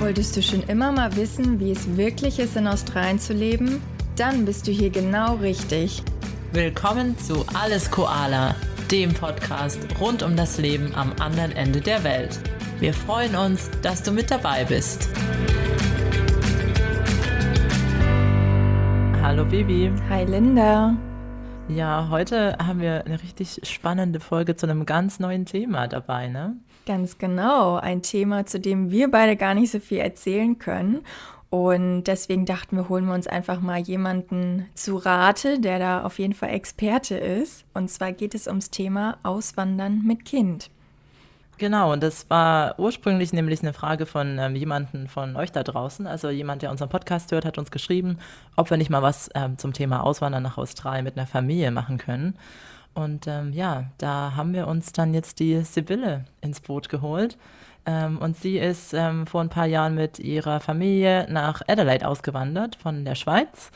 Wolltest du schon immer mal wissen, wie es wirklich ist, in Australien zu leben? Dann bist du hier genau richtig. Willkommen zu Alles Koala, dem Podcast rund um das Leben am anderen Ende der Welt. Wir freuen uns, dass du mit dabei bist. Hallo Bibi. Hi Linda. Ja, heute haben wir eine richtig spannende Folge zu einem ganz neuen Thema dabei, ne? Ganz genau. Ein Thema, zu dem wir beide gar nicht so viel erzählen können. Und deswegen dachten wir, holen wir uns einfach mal jemanden zu Rate, der da auf jeden Fall Experte ist. Und zwar geht es ums Thema Auswandern mit Kind. Genau, und das war ursprünglich nämlich eine Frage von ähm, jemandem von euch da draußen. Also jemand, der unseren Podcast hört, hat uns geschrieben, ob wir nicht mal was ähm, zum Thema Auswandern nach Australien mit einer Familie machen können. Und ähm, ja, da haben wir uns dann jetzt die Sibylle ins Boot geholt. Ähm, und sie ist ähm, vor ein paar Jahren mit ihrer Familie nach Adelaide ausgewandert von der Schweiz.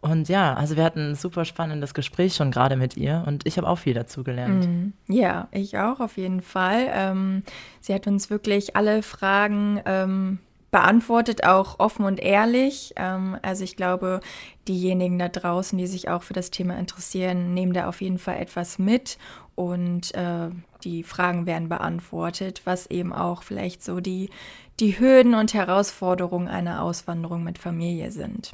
Und ja, also wir hatten ein super spannendes Gespräch schon gerade mit ihr und ich habe auch viel dazu gelernt. Mm, ja, ich auch auf jeden Fall. Ähm, sie hat uns wirklich alle Fragen ähm, beantwortet, auch offen und ehrlich. Ähm, also ich glaube, diejenigen da draußen, die sich auch für das Thema interessieren, nehmen da auf jeden Fall etwas mit und äh, die Fragen werden beantwortet, was eben auch vielleicht so die, die Hürden und Herausforderungen einer Auswanderung mit Familie sind.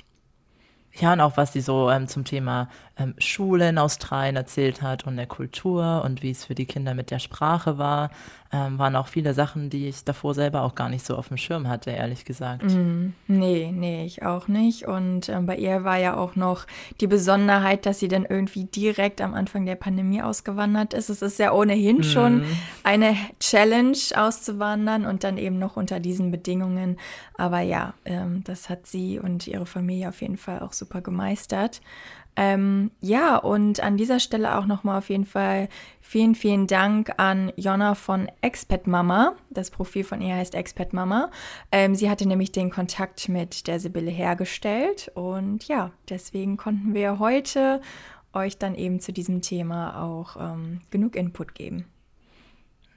Ja, und auch was sie so ähm, zum Thema ähm, Schule in Australien erzählt hat und der Kultur und wie es für die Kinder mit der Sprache war, ähm, waren auch viele Sachen, die ich davor selber auch gar nicht so auf dem Schirm hatte, ehrlich gesagt. Mm, nee, nee, ich auch nicht. Und ähm, bei ihr war ja auch noch die Besonderheit, dass sie dann irgendwie direkt am Anfang der Pandemie ausgewandert ist. Es ist ja ohnehin mm. schon eine Challenge auszuwandern und dann eben noch unter diesen Bedingungen. Aber ja, ähm, das hat sie und ihre Familie auf jeden Fall auch super gemeistert. Ähm, ja, und an dieser Stelle auch nochmal auf jeden Fall vielen, vielen Dank an Jonna von Expat Mama. Das Profil von ihr heißt Expat Mama. Ähm, sie hatte nämlich den Kontakt mit der Sibylle hergestellt und ja, deswegen konnten wir heute euch dann eben zu diesem Thema auch ähm, genug Input geben.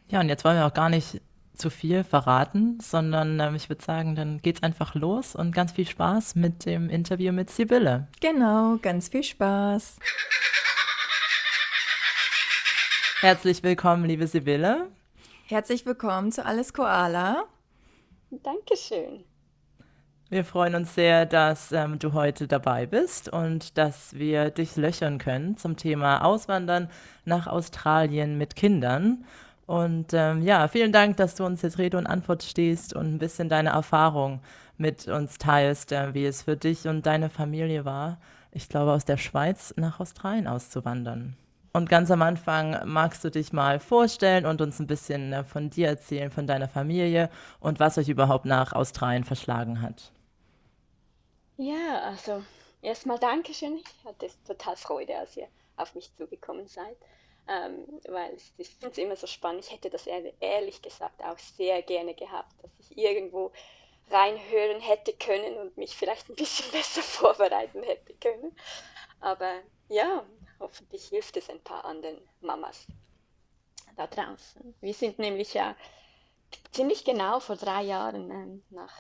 Ja, und jetzt wollen wir auch gar nicht zu viel verraten, sondern ähm, ich würde sagen, dann geht's einfach los und ganz viel Spaß mit dem Interview mit Sibylle. Genau, ganz viel Spaß. Herzlich willkommen, liebe Sibylle. Herzlich willkommen zu Alles Koala. Dankeschön. Wir freuen uns sehr, dass ähm, du heute dabei bist und dass wir dich löchern können zum Thema Auswandern nach Australien mit Kindern. Und ähm, ja, vielen Dank, dass du uns jetzt Rede und Antwort stehst und ein bisschen deine Erfahrung mit uns teilst, äh, wie es für dich und deine Familie war, ich glaube, aus der Schweiz nach Australien auszuwandern. Und ganz am Anfang magst du dich mal vorstellen und uns ein bisschen äh, von dir erzählen, von deiner Familie und was euch überhaupt nach Australien verschlagen hat. Ja, also erstmal Dankeschön. Ich hatte total Freude, als ihr auf mich zugekommen seid ähm, weil ich finde es immer so spannend. Ich hätte das ehrlich gesagt auch sehr gerne gehabt, dass ich irgendwo reinhören hätte können und mich vielleicht ein bisschen besser vorbereiten hätte können. Aber ja, hoffentlich hilft es ein paar anderen Mamas da draußen. Wir sind nämlich ja ziemlich genau vor drei Jahren ähm, nach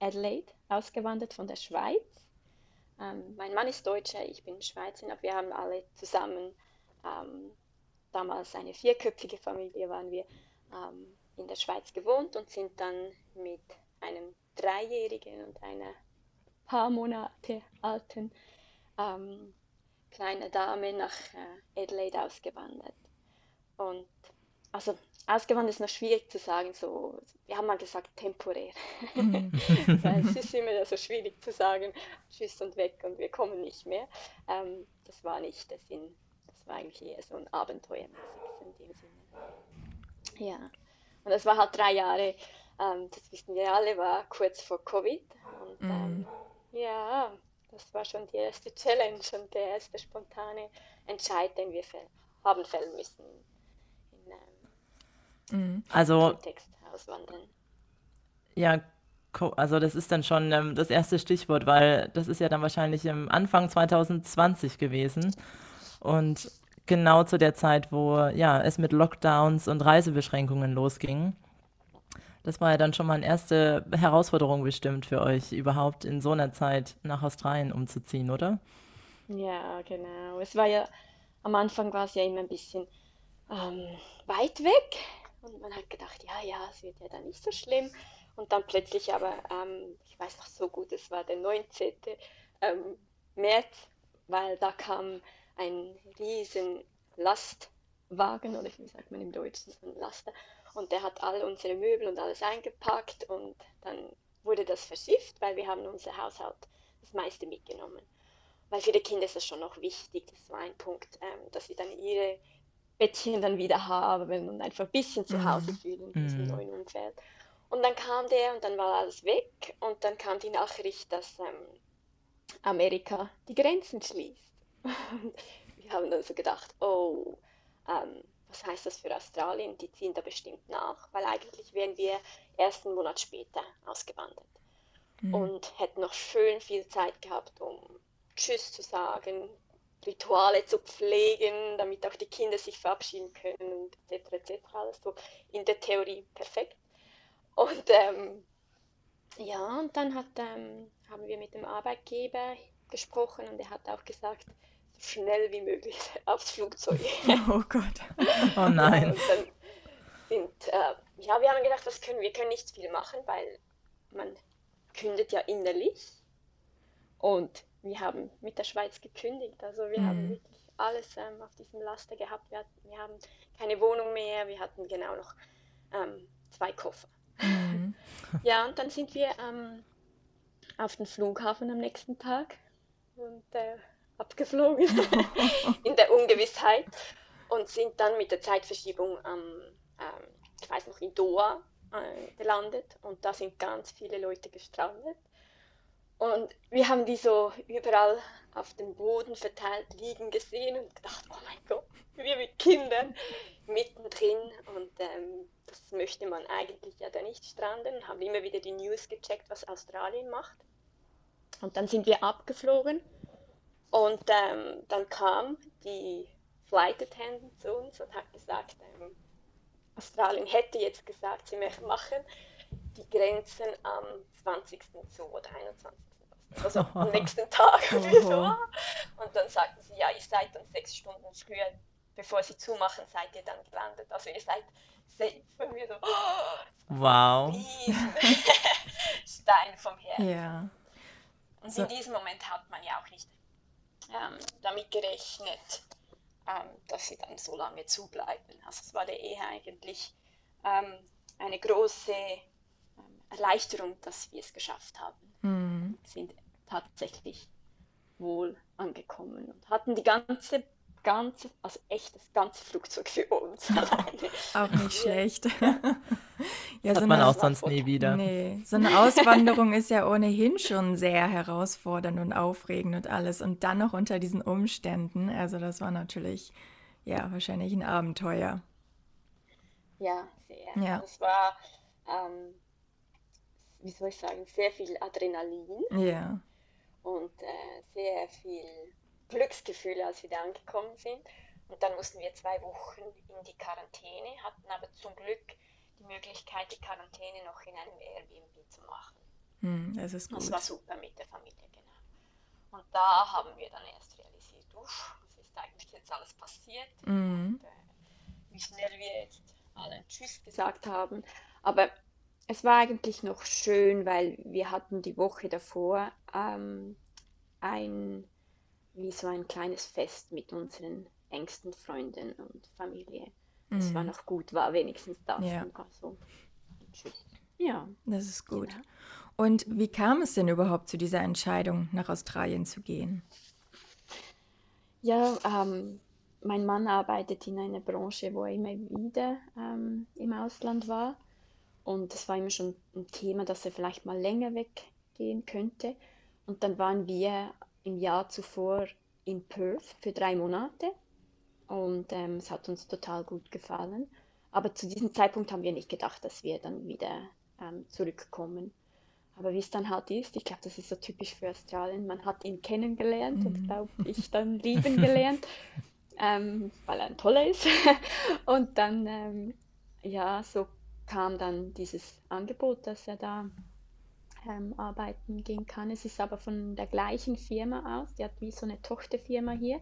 Adelaide ausgewandert von der Schweiz. Ähm, mein Mann ist Deutscher, ich bin Schweizerin, aber wir haben alle zusammen ähm, damals eine vierköpfige Familie, waren wir ähm, in der Schweiz gewohnt und sind dann mit einem Dreijährigen und einer paar Monate alten ähm, kleinen Dame nach äh, Adelaide ausgewandert. Und also ausgewandert ist noch schwierig zu sagen, so, wir haben mal gesagt temporär. Mhm. Weil es ist immer so schwierig zu sagen, tschüss und weg und wir kommen nicht mehr. Ähm, das war nicht der Sinn war eigentlich eher so ein Abenteuermäßiges in dem Sinne. Ja, und das war halt drei Jahre, ähm, das wissen wir alle, war kurz vor Covid. Und mm. ähm, ja, das war schon die erste Challenge und der erste spontane Entscheid, den wir haben fällen müssen in ähm, mm. also, Kontext auswandern. Ja, also das ist dann schon ähm, das erste Stichwort, weil das ist ja dann wahrscheinlich im Anfang 2020 gewesen. Und genau zu der Zeit, wo ja, es mit Lockdowns und Reisebeschränkungen losging. Das war ja dann schon mal eine erste Herausforderung bestimmt für euch, überhaupt in so einer Zeit nach Australien umzuziehen, oder? Ja, genau. Es war ja, am Anfang war es ja immer ein bisschen ähm, weit weg und man hat gedacht, ja, ja, es wird ja dann nicht so schlimm. Und dann plötzlich aber, ähm, ich weiß noch so gut, es war der 19. Ähm, März, weil da kam ein riesen Lastwagen, oder wie sagt man im Deutschen, ein Laster, und der hat all unsere Möbel und alles eingepackt und dann wurde das verschifft, weil wir haben unser Haushalt das meiste mitgenommen. Weil für die Kinder ist das schon noch wichtig, das war ein Punkt, ähm, dass sie dann ihre Bettchen dann wieder haben und einfach ein bisschen zu Hause mhm. fühlen in diesem mhm. neuen Umfeld. Und dann kam der und dann war alles weg und dann kam die Nachricht, dass ähm, Amerika die Grenzen schließt. Wir haben dann so gedacht, oh, ähm, was heißt das für Australien? Die ziehen da bestimmt nach, weil eigentlich wären wir erst einen Monat später ausgewandert mhm. und hätten noch schön viel Zeit gehabt, um Tschüss zu sagen, Rituale zu pflegen, damit auch die Kinder sich verabschieden können und etc. etc. Alles so in der Theorie perfekt. Und ähm, ja, und dann hat, ähm, haben wir mit dem Arbeitgeber gesprochen und er hat auch gesagt, schnell wie möglich aufs Flugzeug. Oh Gott. Oh nein. und dann sind, äh, ja, wir haben gedacht, was können wir können nicht viel machen, weil man kündet ja innerlich. Und wir haben mit der Schweiz gekündigt. Also wir mhm. haben wirklich alles ähm, auf diesem Laster gehabt. Wir, hatten, wir, haben keine Wohnung mehr, wir hatten genau noch ähm, zwei Koffer. Mhm. ja, und dann sind wir ähm, auf den Flughafen am nächsten Tag und äh, abgeflogen in der Ungewissheit und sind dann mit der Zeitverschiebung am, ähm, ich weiß noch, in Doha äh, gelandet und da sind ganz viele Leute gestrandet. Und wir haben die so überall auf dem Boden verteilt liegen gesehen und gedacht, oh mein Gott, wir mit Kindern mittendrin. Und ähm, das möchte man eigentlich ja da nicht stranden. Haben immer wieder die News gecheckt, was Australien macht. Und dann sind wir abgeflogen und ähm, dann kam die Flight Attendant zu uns und hat gesagt, ähm, Australien hätte jetzt gesagt, sie machen die Grenzen am 20. zu oder 21. Also am nächsten Tag. Und, wir so, und dann sagten sie, ja, ihr seid dann sechs Stunden früher, bevor sie zumachen, seid ihr dann gelandet. Also ihr seid safe. Und wir so, oh, wow. Stein vom Herzen. Ja. Und so. in diesem Moment hat man ja auch nicht ähm, damit gerechnet, ähm, dass sie dann so lange zubleiben. Also es war der eher eigentlich ähm, eine große ähm, Erleichterung, dass wir es geschafft haben. Mhm. Sind tatsächlich wohl angekommen und hatten die ganze, ganze, also echt das ganze Flugzeug für uns. Auch nicht schlecht. ja, das so hat man auch sonst nie wieder. Nee, so eine Auswanderung ist ja ohnehin schon sehr herausfordernd und aufregend und alles. Und dann noch unter diesen Umständen. Also das war natürlich, ja, wahrscheinlich ein Abenteuer. Ja, sehr. Ja. Das war, ähm, wie soll ich sagen, sehr viel Adrenalin. Ja und äh, sehr viel Glücksgefühle, als wir da angekommen sind. Und dann mussten wir zwei Wochen in die Quarantäne, hatten aber zum Glück die Möglichkeit, die Quarantäne noch in einem Airbnb zu machen. Hm, das ist gut. Das war super mit der Familie, genau. Und da haben wir dann erst realisiert, uff, was ist eigentlich jetzt alles passiert? Mhm. Und, äh, wie schnell wir jetzt allen Tschüss gesagt haben. Aber es war eigentlich noch schön, weil wir hatten die Woche davor ähm, ein, wie so ein kleines Fest mit unseren engsten Freunden und Familie. Es mhm. war noch gut, war wenigstens das. Ja. So. Ja. Das ist gut. Ja. Und wie kam es denn überhaupt zu dieser Entscheidung, nach Australien zu gehen? Ja, ähm, mein Mann arbeitet in einer Branche, wo er immer wieder ähm, im Ausland war. Und es war immer schon ein Thema, dass er vielleicht mal länger weggehen könnte. Und dann waren wir im Jahr zuvor in Perth für drei Monate. Und ähm, es hat uns total gut gefallen. Aber zu diesem Zeitpunkt haben wir nicht gedacht, dass wir dann wieder ähm, zurückkommen. Aber wie es dann halt ist, ich glaube, das ist so typisch für Australien. Man hat ihn kennengelernt mhm. und glaube ich dann lieben gelernt, ähm, weil er ein toller ist. und dann, ähm, ja, so kam dann dieses Angebot, dass er da ähm, arbeiten gehen kann. Es ist aber von der gleichen Firma aus, die hat wie so eine Tochterfirma hier.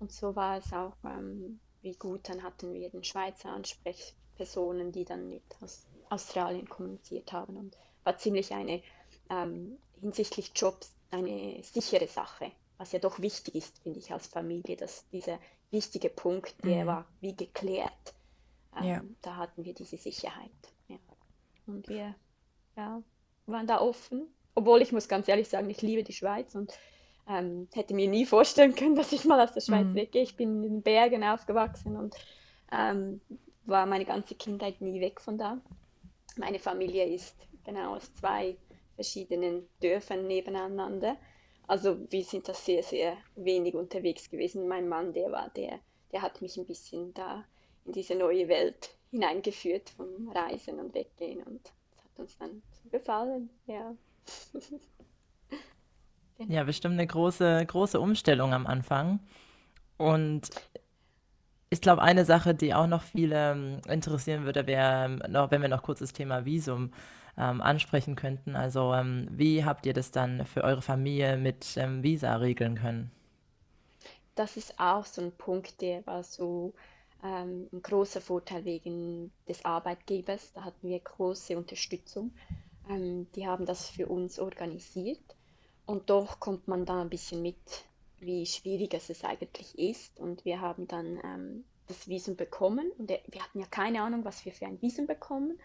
Und so war es auch ähm, wie gut, dann hatten wir den Schweizer Ansprechpersonen, die dann mit aus Australien kommuniziert haben und war ziemlich eine ähm, hinsichtlich Jobs eine sichere Sache, was ja doch wichtig ist, finde ich, als Familie, dass dieser wichtige Punkt, der mhm. war wie geklärt. Ähm, ja. Da hatten wir diese Sicherheit. Ja. Und wir ja, waren da offen. Obwohl ich muss ganz ehrlich sagen, ich liebe die Schweiz und ähm, hätte mir nie vorstellen können, dass ich mal aus der Schweiz mhm. weggehe. Ich bin in den Bergen aufgewachsen und ähm, war meine ganze Kindheit nie weg von da. Meine Familie ist genau aus zwei verschiedenen Dörfern nebeneinander. Also wir sind da sehr, sehr wenig unterwegs gewesen. Mein Mann, der war der, der hat mich ein bisschen da in diese neue Welt hineingeführt vom Reisen und Weggehen und das hat uns dann gefallen, ja. Ja, bestimmt eine große, große Umstellung am Anfang. Und ich glaube, eine Sache, die auch noch viele ähm, interessieren würde, wäre, ähm, noch, wenn wir noch kurz das Thema Visum ähm, ansprechen könnten. Also, ähm, wie habt ihr das dann für eure Familie mit ähm, Visa regeln können? Das ist auch so ein Punkt, der war so ähm, ein großer Vorteil wegen des Arbeitgebers. Da hatten wir große Unterstützung. Die haben das für uns organisiert. Und doch kommt man da ein bisschen mit, wie schwierig es eigentlich ist. Und wir haben dann ähm, das Visum bekommen. Und wir hatten ja keine Ahnung, was wir für ein Visum bekommen.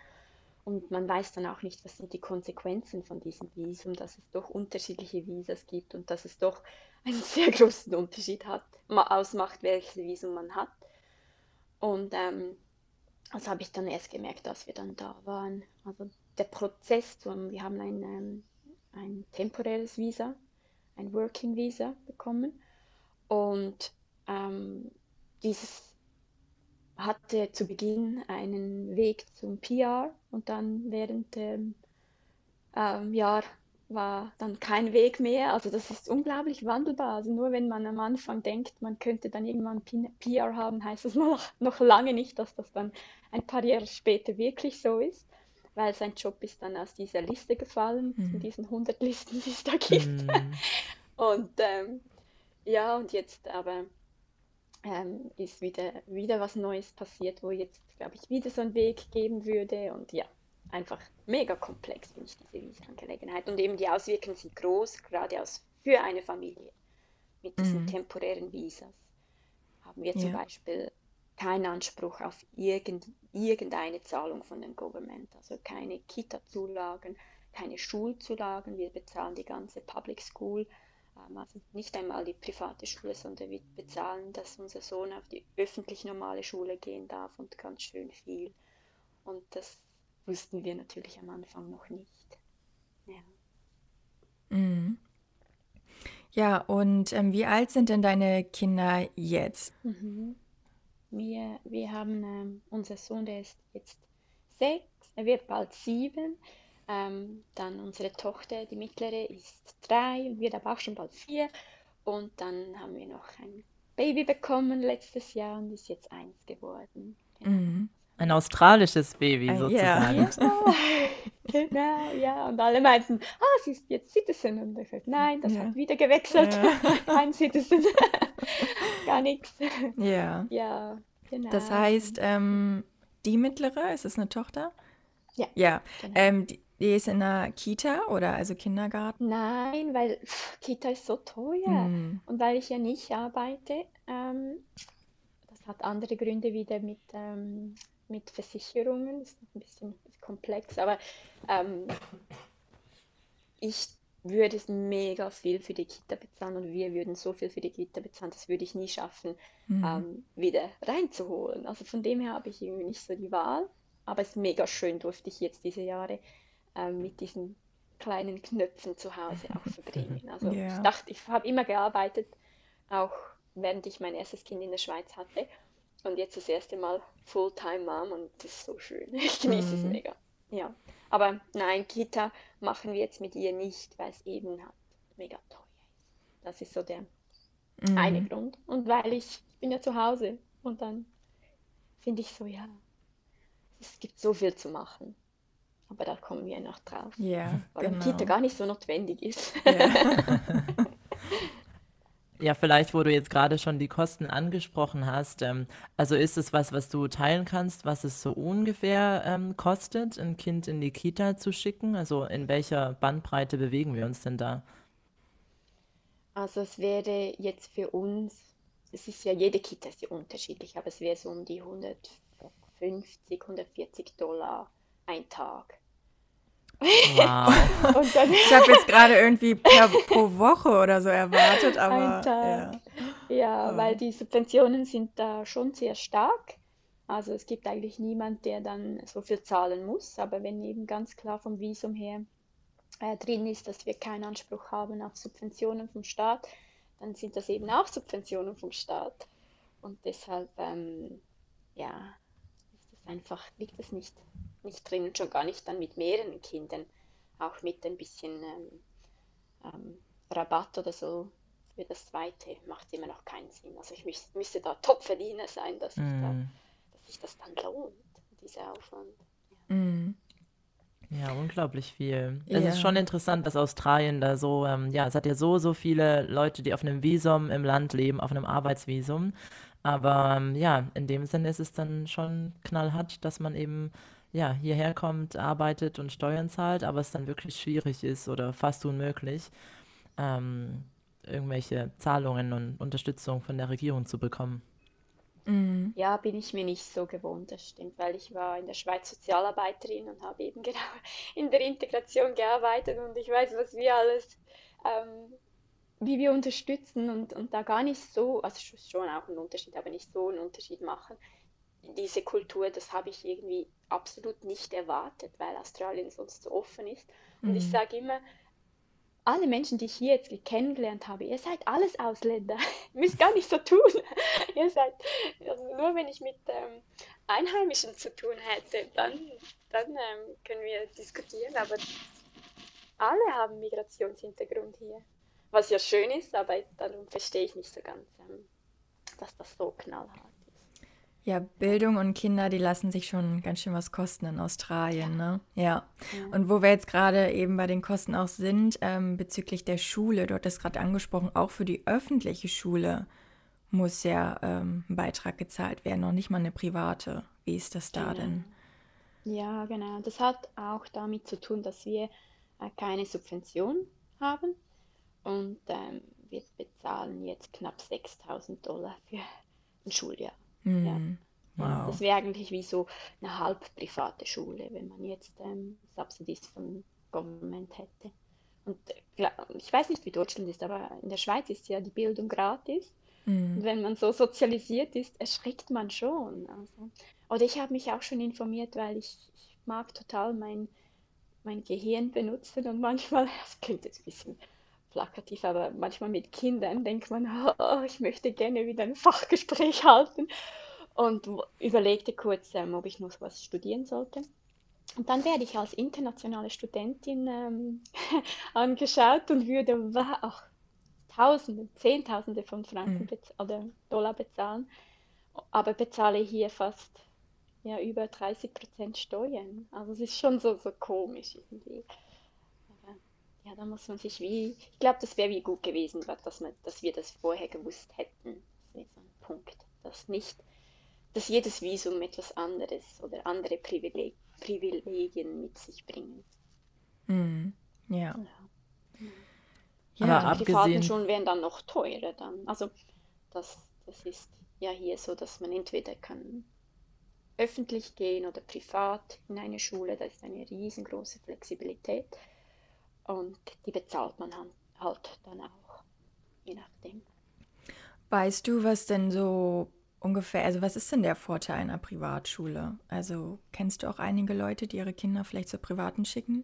Und man weiß dann auch nicht, was sind die Konsequenzen von diesem Visum, dass es doch unterschiedliche Visas gibt und dass es doch einen sehr großen Unterschied hat, ausmacht, welches Visum man hat. Und ähm, das habe ich dann erst gemerkt, als wir dann da waren. Also der Prozess, wir haben ein ähm, ein temporäres Visa, ein Working Visa bekommen. Und ähm, dieses hatte zu Beginn einen Weg zum PR und dann während dem ähm, Jahr war dann kein Weg mehr. Also das ist unglaublich wandelbar. Also nur wenn man am Anfang denkt, man könnte dann irgendwann PR haben, heißt das noch, noch lange nicht, dass das dann ein paar Jahre später wirklich so ist weil sein Job ist dann aus dieser Liste gefallen, mhm. von diesen 100 Listen, die es da gibt. Mhm. Und ähm, ja, und jetzt aber ähm, ist wieder, wieder was Neues passiert, wo jetzt, glaube ich, wieder so einen Weg geben würde. Und ja, einfach mega komplex finde ich diese Visa-Angelegenheit. Und eben die Auswirkungen sind groß, gerade aus, für eine Familie mit diesen mhm. temporären Visas. Haben wir zum ja. Beispiel keinen Anspruch auf irgend, irgendeine Zahlung von dem Government, also keine Kita-Zulagen, keine Schulzulagen. Wir bezahlen die ganze Public School, ähm, also nicht einmal die private Schule, sondern wir bezahlen, dass unser Sohn auf die öffentlich normale Schule gehen darf und ganz schön viel. Und das wussten wir natürlich am Anfang noch nicht. Ja. Mhm. Ja, und ähm, wie alt sind denn deine Kinder jetzt? Mhm. Wir, wir haben ähm, unser Sohn, der ist jetzt sechs, er wird bald sieben. Ähm, dann unsere Tochter, die mittlere, ist drei, wird aber auch schon bald vier. Und dann haben wir noch ein Baby bekommen letztes Jahr und ist jetzt eins geworden. Genau. Mhm. Ein australisches Baby uh, sozusagen. Genau, ja. Und alle meinten, ah, sie ist jetzt Citizen. Und ich sagte, nein, das ja. hat wieder gewechselt. Ja. Kein Citizen. Gar nichts. Ja. Ja, genau. Das heißt, ähm, die mittlere, ist es eine Tochter? Ja. Ja. Genau. Ähm, die, die ist in einer Kita oder also Kindergarten? Nein, weil pff, Kita ist so teuer. Mm. Und weil ich ja nicht arbeite, ähm, das hat andere Gründe wieder mit ähm, mit Versicherungen. Das ist ein bisschen komplex, aber ähm, ich würde es mega viel für die Kita bezahlen und wir würden so viel für die Kita bezahlen, das würde ich nie schaffen, mhm. ähm, wieder reinzuholen. Also von dem her habe ich irgendwie nicht so die Wahl, aber es ist mega schön, durfte ich jetzt diese Jahre ähm, mit diesen kleinen Knöpfen zu Hause auch verbringen. Also yeah. ich dachte, ich habe immer gearbeitet, auch während ich mein erstes Kind in der Schweiz hatte. Und jetzt das erste Mal Fulltime Mom und das ist so schön. Ich genieße mhm. es mega. Ja. Aber nein, Kita machen wir jetzt mit ihr nicht, weil es eben halt mega teuer ist. Das ist so der mhm. eine Grund. Und weil ich, bin ja zu Hause und dann finde ich so, ja, es gibt so viel zu machen. Aber da kommen wir noch drauf. Ja, Weil genau. Kita gar nicht so notwendig ist. Ja. Ja, vielleicht, wo du jetzt gerade schon die Kosten angesprochen hast. Ähm, also ist es was, was du teilen kannst, was es so ungefähr ähm, kostet, ein Kind in die Kita zu schicken? Also in welcher Bandbreite bewegen wir uns denn da? Also es wäre jetzt für uns, es ist ja, jede Kita ja unterschiedlich, aber es wäre so um die 150, 140 Dollar ein Tag. Wow. Und dann Ich habe jetzt gerade irgendwie per, pro Woche oder so erwartet, aber ja. Ja, Oh. weil die Subventionen sind da schon sehr stark. Also es gibt eigentlich niemand, der dann so viel zahlen muss. Aber wenn eben ganz klar vom Visum her äh, drin ist, dass wir keinen Anspruch haben auf Subventionen vom Staat, dann sind das eben auch Subventionen vom Staat. Und deshalb, ähm, ja, ist das einfach, liegt das nicht, nicht drin und schon gar nicht dann mit mehreren Kindern, auch mit ein bisschen ähm, ähm, Rabatt oder so für das zweite macht immer noch keinen Sinn. Also ich müß, müsste da Topverdiener sein, dass, ich da, Mm. dass sich das dann lohnt, dieser Aufwand. Mm. Ja, unglaublich viel. Es ist Ja. schon interessant, dass Australien da so, ähm, ja, es hat ja so, so viele Leute, die auf einem Visum im Land leben, auf einem Arbeitsvisum. Aber ähm, ja, in dem Sinne ist es dann schon knallhart, dass man eben ja, hierher kommt, arbeitet und Steuern zahlt, aber es dann wirklich schwierig ist oder fast unmöglich, ähm, irgendwelche Zahlungen und Unterstützung von der Regierung zu bekommen. Mm. Ja, bin ich mir nicht so gewohnt, das stimmt, weil ich war in der Schweiz Sozialarbeiterin und habe eben genau in der Integration gearbeitet und ich weiß, was wir alles, ähm, wie wir unterstützen und, und da gar nicht so, also sch- schon auch einen Unterschied, aber nicht so einen Unterschied machen. Diese Kultur, das habe ich irgendwie absolut nicht erwartet, weil Australien sonst so offen ist. Und ich Mhm. sage immer, alle Menschen, die ich hier jetzt kennengelernt habe, ihr seid alles Ausländer. Ihr müsst gar nicht so tun. Ihr seid, also nur wenn ich mit ähm, Einheimischen zu tun hätte, dann, dann ähm, können wir diskutieren. Aber alle haben Migrationshintergrund hier. Was ja schön ist, aber darum verstehe ich nicht so ganz, ähm, dass das so knallhart ist. Ja, Bildung und Kinder, die lassen sich schon ganz schön was kosten in Australien, ne? Ja. Und wo wir jetzt gerade eben bei den Kosten auch sind, ähm, bezüglich der Schule, du hattest gerade angesprochen, auch für die öffentliche Schule muss ja ähm, ein Beitrag gezahlt werden, noch nicht mal eine private. Wie ist das da Genau. denn? Ja, genau. Das hat auch damit zu tun, dass wir äh, keine Subvention haben und ähm, wir bezahlen jetzt knapp 6000 Dollar für ein Schuljahr. Hm. Ja, Wow. das wäre eigentlich wie so eine halb private Schule, wenn man jetzt ähm, Subsidies vom Government hätte. Und äh, ich weiß nicht, wie Deutschland ist, aber in der Schweiz ist ja die Bildung gratis. Und Hm. wenn man so sozialisiert ist, erschrickt man schon. Also. Oder ich habe mich auch schon informiert, weil ich, ich mag total mein, mein Gehirn benutzen und manchmal, das klingt jetzt ein bisschen plakativ, aber manchmal mit Kindern denkt man, oh, ich möchte gerne wieder ein Fachgespräch halten und überlegte kurz, ähm, ob ich noch was studieren sollte. Und dann werde ich als internationale Studentin ähm, angeschaut und würde auch Tausende, Zehntausende von Franken Mhm. oder Dollar bezahlen, aber bezahle hier fast ja, über 30% Steuern. Also es ist schon so, so komisch irgendwie. Ja, da muss man sich wie, ich glaube, das wäre wie gut gewesen, dass, man, dass wir das vorher gewusst hätten. Das so ein Punkt, dass nicht, dass jedes Visum etwas anderes oder andere Privileg Privilegien mit sich bringen. Hm. Ja. Ja. Ja. Aber Die abgesehen- privaten Schulen wären dann noch teurer dann. Also das, das ist ja hier so, dass man entweder kann öffentlich gehen oder privat in eine Schule. Da ist eine riesengroße Flexibilität und die bezahlt man halt dann auch, je nachdem. Weißt du, was denn so ungefähr, also was ist denn der Vorteil einer Privatschule? Also kennst du auch einige Leute, die ihre Kinder vielleicht zur privaten schicken?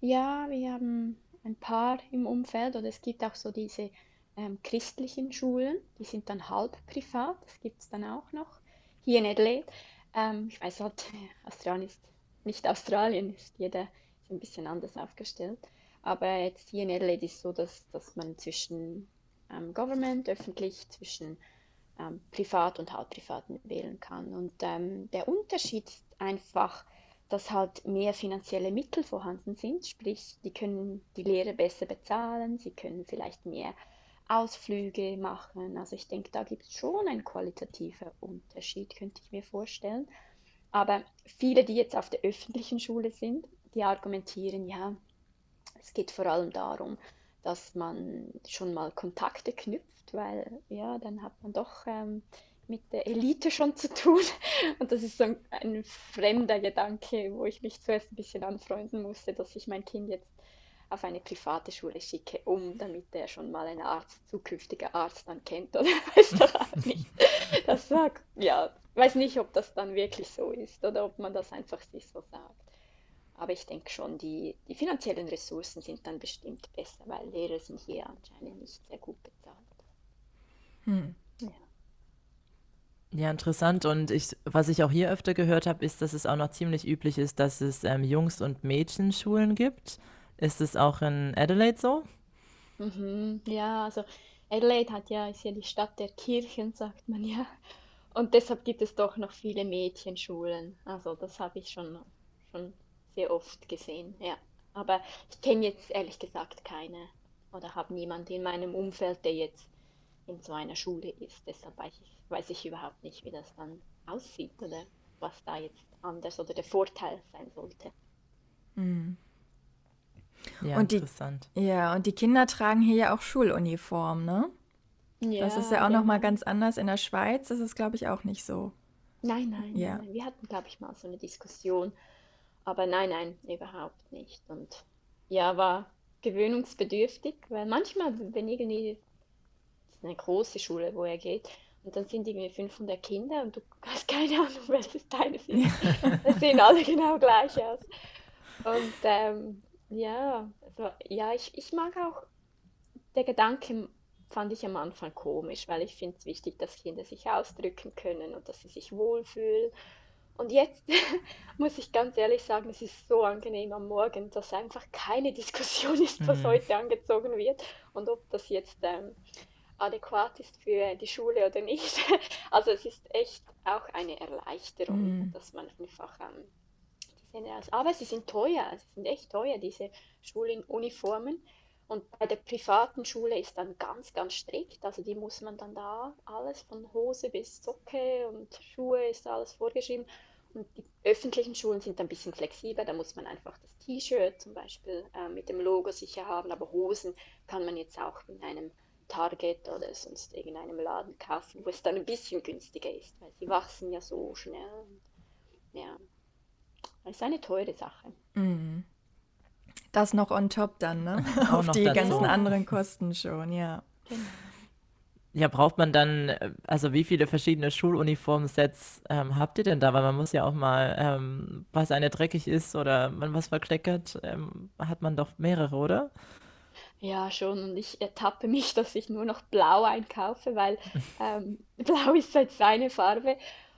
Ja, wir haben ein paar im Umfeld oder es gibt auch so diese ähm, christlichen Schulen, die sind dann halb privat, das gibt es dann auch noch. Hier in Adelaide, ähm, ich weiß halt, Australien ist nicht Australien, ist jeder ist ein bisschen anders aufgestellt. Aber jetzt hier in Adelaide ist es so, dass, dass man zwischen ähm, Government, öffentlich, zwischen ähm, privat und halbprivat wählen kann. Und ähm, der Unterschied ist einfach, dass halt mehr finanzielle Mittel vorhanden sind, sprich, die können die Lehrer besser bezahlen, sie können vielleicht mehr Ausflüge machen. Also ich denke, da gibt es schon einen qualitativen Unterschied, könnte ich mir vorstellen. Aber viele, die jetzt auf der öffentlichen Schule sind, die argumentieren, ja, es geht vor allem darum, dass man schon mal Kontakte knüpft, weil ja, dann hat man doch ähm, mit der Elite schon zu tun. Und das ist so ein, ein, fremder Gedanke, wo ich mich zuerst ein bisschen anfreunden musste, dass ich mein Kind jetzt auf eine private Schule schicke, um damit er schon mal einen Arzt, zukünftiger Arzt dann kennt oder weiß doch nicht. Das sagt, ja, weiß nicht, ob das dann wirklich so ist oder ob man das einfach sich so sagt. Aber ich denke schon, die, die finanziellen Ressourcen sind dann bestimmt besser, weil Lehrer sind hier anscheinend nicht sehr gut bezahlt. Hm. Ja. Ja, interessant. Und ich, was ich auch hier öfter gehört habe, ist, dass es auch noch ziemlich üblich ist, dass es ähm, Jungs- und Mädchenschulen gibt. Ist es auch in Adelaide so? Mhm, ja, also Adelaide hat ja, ist ja die Stadt der Kirchen, sagt man ja. Und deshalb gibt es doch noch viele Mädchenschulen. Also das habe ich schon, schon sehr oft gesehen, ja. Aber ich kenne jetzt ehrlich gesagt keine oder habe niemanden in meinem Umfeld, der jetzt in so einer Schule ist. Deshalb weiß ich, weiß ich überhaupt nicht, wie das dann aussieht oder was da jetzt anders oder der Vorteil sein sollte. Mhm. Ja, und interessant. Die, ja, und die Kinder tragen hier ja auch Schuluniform, ne? Ja, das ist ja auch ja. nochmal ganz anders. In der Schweiz ist es, glaube ich, auch nicht so. Nein, nein, ja. nein. Wir hatten, glaube ich, mal so eine Diskussion. Aber nein, nein, überhaupt nicht. Und ja, war gewöhnungsbedürftig, weil manchmal, wenn irgendwie, das ist eine große Schule, wo er geht, und dann sind irgendwie 500 Kinder und du hast keine Ahnung, welches deine sind. Das sehen alle genau gleich aus. Und ähm, ja, also, ja, ich, ich mag auch, der Gedanke fand ich am Anfang komisch, weil ich finde es wichtig, dass Kinder sich ausdrücken können und dass sie sich wohlfühlen. Und jetzt muss ich ganz ehrlich sagen, es ist so angenehm am Morgen, dass einfach keine Diskussion ist, was mhm. heute angezogen wird und ob das jetzt ähm, adäquat ist für die Schule oder nicht. Also es ist echt auch eine Erleichterung, mhm. dass man einfach ähm, aus. Aber sie sind teuer, sie sind echt teuer, diese Schulenuniformen. Und bei der privaten Schule ist dann ganz, ganz strikt. Also die muss man dann da alles von Hose bis Socke und Schuhe ist alles vorgeschrieben. Und die öffentlichen Schulen sind ein bisschen flexibler. Da muss man einfach das T-Shirt zum Beispiel äh, mit dem Logo sicher haben. Aber Hosen kann man jetzt auch in einem Target oder sonst irgendeinem Laden kaufen, wo es dann ein bisschen günstiger ist, weil sie wachsen ja so schnell. Ja, das ist eine teure Sache. Mhm. Das noch on top dann, ne? Auf die dazu. ganzen anderen Kosten schon, ja. Genau. Ja, braucht man dann, also wie viele verschiedene Schuluniformsets ähm, habt ihr denn da? Weil man muss ja auch mal, ähm, was eine dreckig ist oder man was verkleckert, ähm, hat man doch mehrere, oder? Ja, schon. Und ich ertappe mich, dass ich nur noch blau einkaufe, weil ähm, blau ist halt seine Farbe.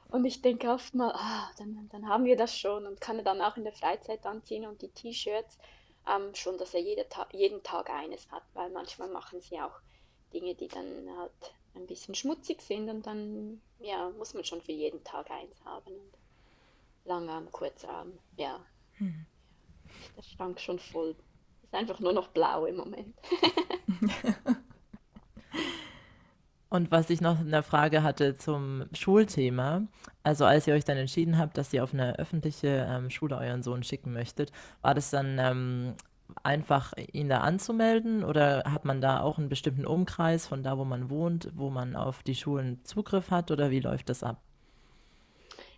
Und ich denke oft mal, ah, dann, dann haben wir das schon und kann er dann auch in der Freizeit anziehen und die T-Shirts ähm, schon, dass er jede Ta jeden Tag eines hat, weil manchmal machen sie auch Dinge, die dann halt ein bisschen schmutzig sind und dann ja, muss man schon für jeden Tag eins haben. Und Langarm, Kurzarm, ja. Hm. Der Schrank schon voll. Ist einfach nur noch blau im Moment. Und was ich noch eine Frage hatte zum Schulthema, also als ihr euch dann entschieden habt, dass ihr auf eine öffentliche ähm, Schule euren Sohn schicken möchtet, war das dann ähm, einfach, ihn da anzumelden oder hat man da auch einen bestimmten Umkreis von da, wo man wohnt, wo man auf die Schulen Zugriff hat oder wie läuft das ab?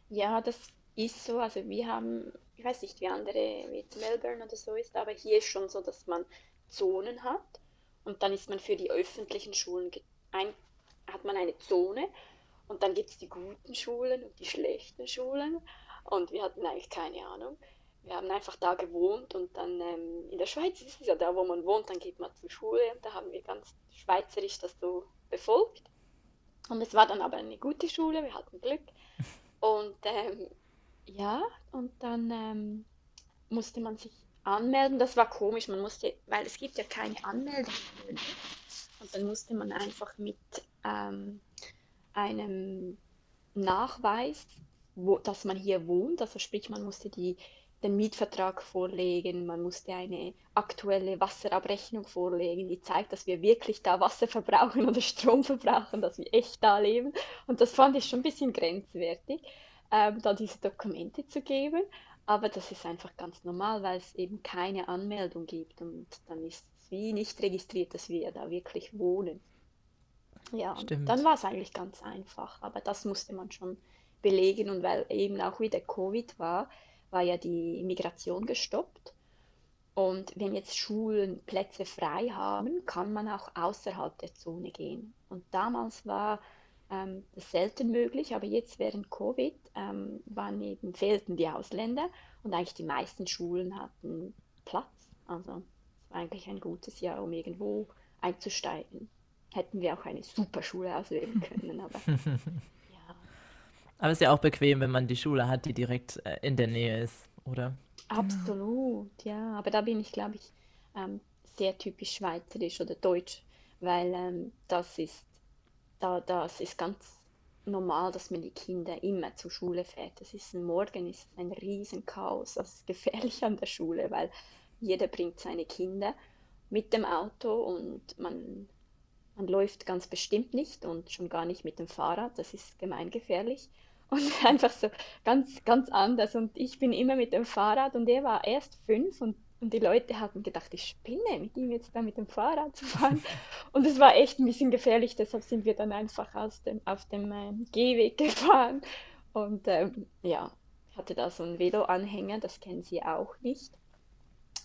Ja, das ist so. Also wir haben, ich weiß nicht, wie andere, wie Melbourne oder so ist, aber hier ist schon so, dass man Zonen hat und dann ist man für die öffentlichen Schulen ein, hat man eine Zone und dann gibt es die guten Schulen und die schlechten Schulen und wir hatten eigentlich keine Ahnung. Wir haben einfach da gewohnt und dann ähm, in der Schweiz ist es ja da, wo man wohnt, dann geht man zur Schule und da haben wir ganz schweizerisch das so befolgt. Und es war dann aber eine gute Schule, wir hatten Glück. Und ähm, ja, und dann ähm, musste man sich anmelden. Das war komisch, man musste, weil es gibt ja keine Anmeldung. Und dann musste man einfach mit ähm, einem Nachweis, wo, dass man hier wohnt. Also sprich, man musste die, den Mietvertrag vorlegen, man musste eine aktuelle Wasserabrechnung vorlegen, die zeigt, dass wir wirklich da Wasser verbrauchen oder Strom verbrauchen, dass wir echt da leben. Und das fand ich schon ein bisschen grenzwertig, ähm, da diese Dokumente zu geben. Aber das ist einfach ganz normal, weil es eben keine Anmeldung gibt und dann ist es wie nicht registriert, dass wir da wirklich wohnen. Ja, dann war es eigentlich ganz einfach, aber das musste man schon belegen und weil eben auch wieder Covid war, war ja die Migration gestoppt. Und wenn jetzt Schulen Plätze frei haben, kann man auch außerhalb der Zone gehen. Und damals war ähm, das selten möglich, aber jetzt während Covid ähm, waren eben, fehlten die Ausländer und eigentlich die meisten Schulen hatten Platz. Also es war eigentlich ein gutes Jahr, um irgendwo einzusteigen. Hätten wir auch eine super Schule auswählen können, aber ja. Aber es ist ja auch bequem, wenn man die Schule hat, die direkt äh, in der Nähe ist, oder? Absolut, ja. Aber da bin ich, glaube ich, ähm, sehr typisch schweizerisch oder deutsch, weil ähm, das ist da, das ist ganz normal, dass man die Kinder immer zur Schule fährt. Das ist ein Morgen, ist ein Riesenchaos. Das ist gefährlich an der Schule, weil jeder bringt seine Kinder mit dem Auto und man, man läuft ganz bestimmt nicht und schon gar nicht mit dem Fahrrad. Das ist gemeingefährlich und einfach so ganz, ganz anders. Und ich bin immer mit dem Fahrrad und er war erst fünf und und die Leute hatten gedacht, ich spinne, mit ihm jetzt da mit dem Fahrrad zu fahren. Und es war echt ein bisschen gefährlich, deshalb sind wir dann einfach aus dem, auf dem äh, Gehweg gefahren. Und ähm, ja, ich hatte da so einen Veloanhänger, das kennen Sie auch nicht.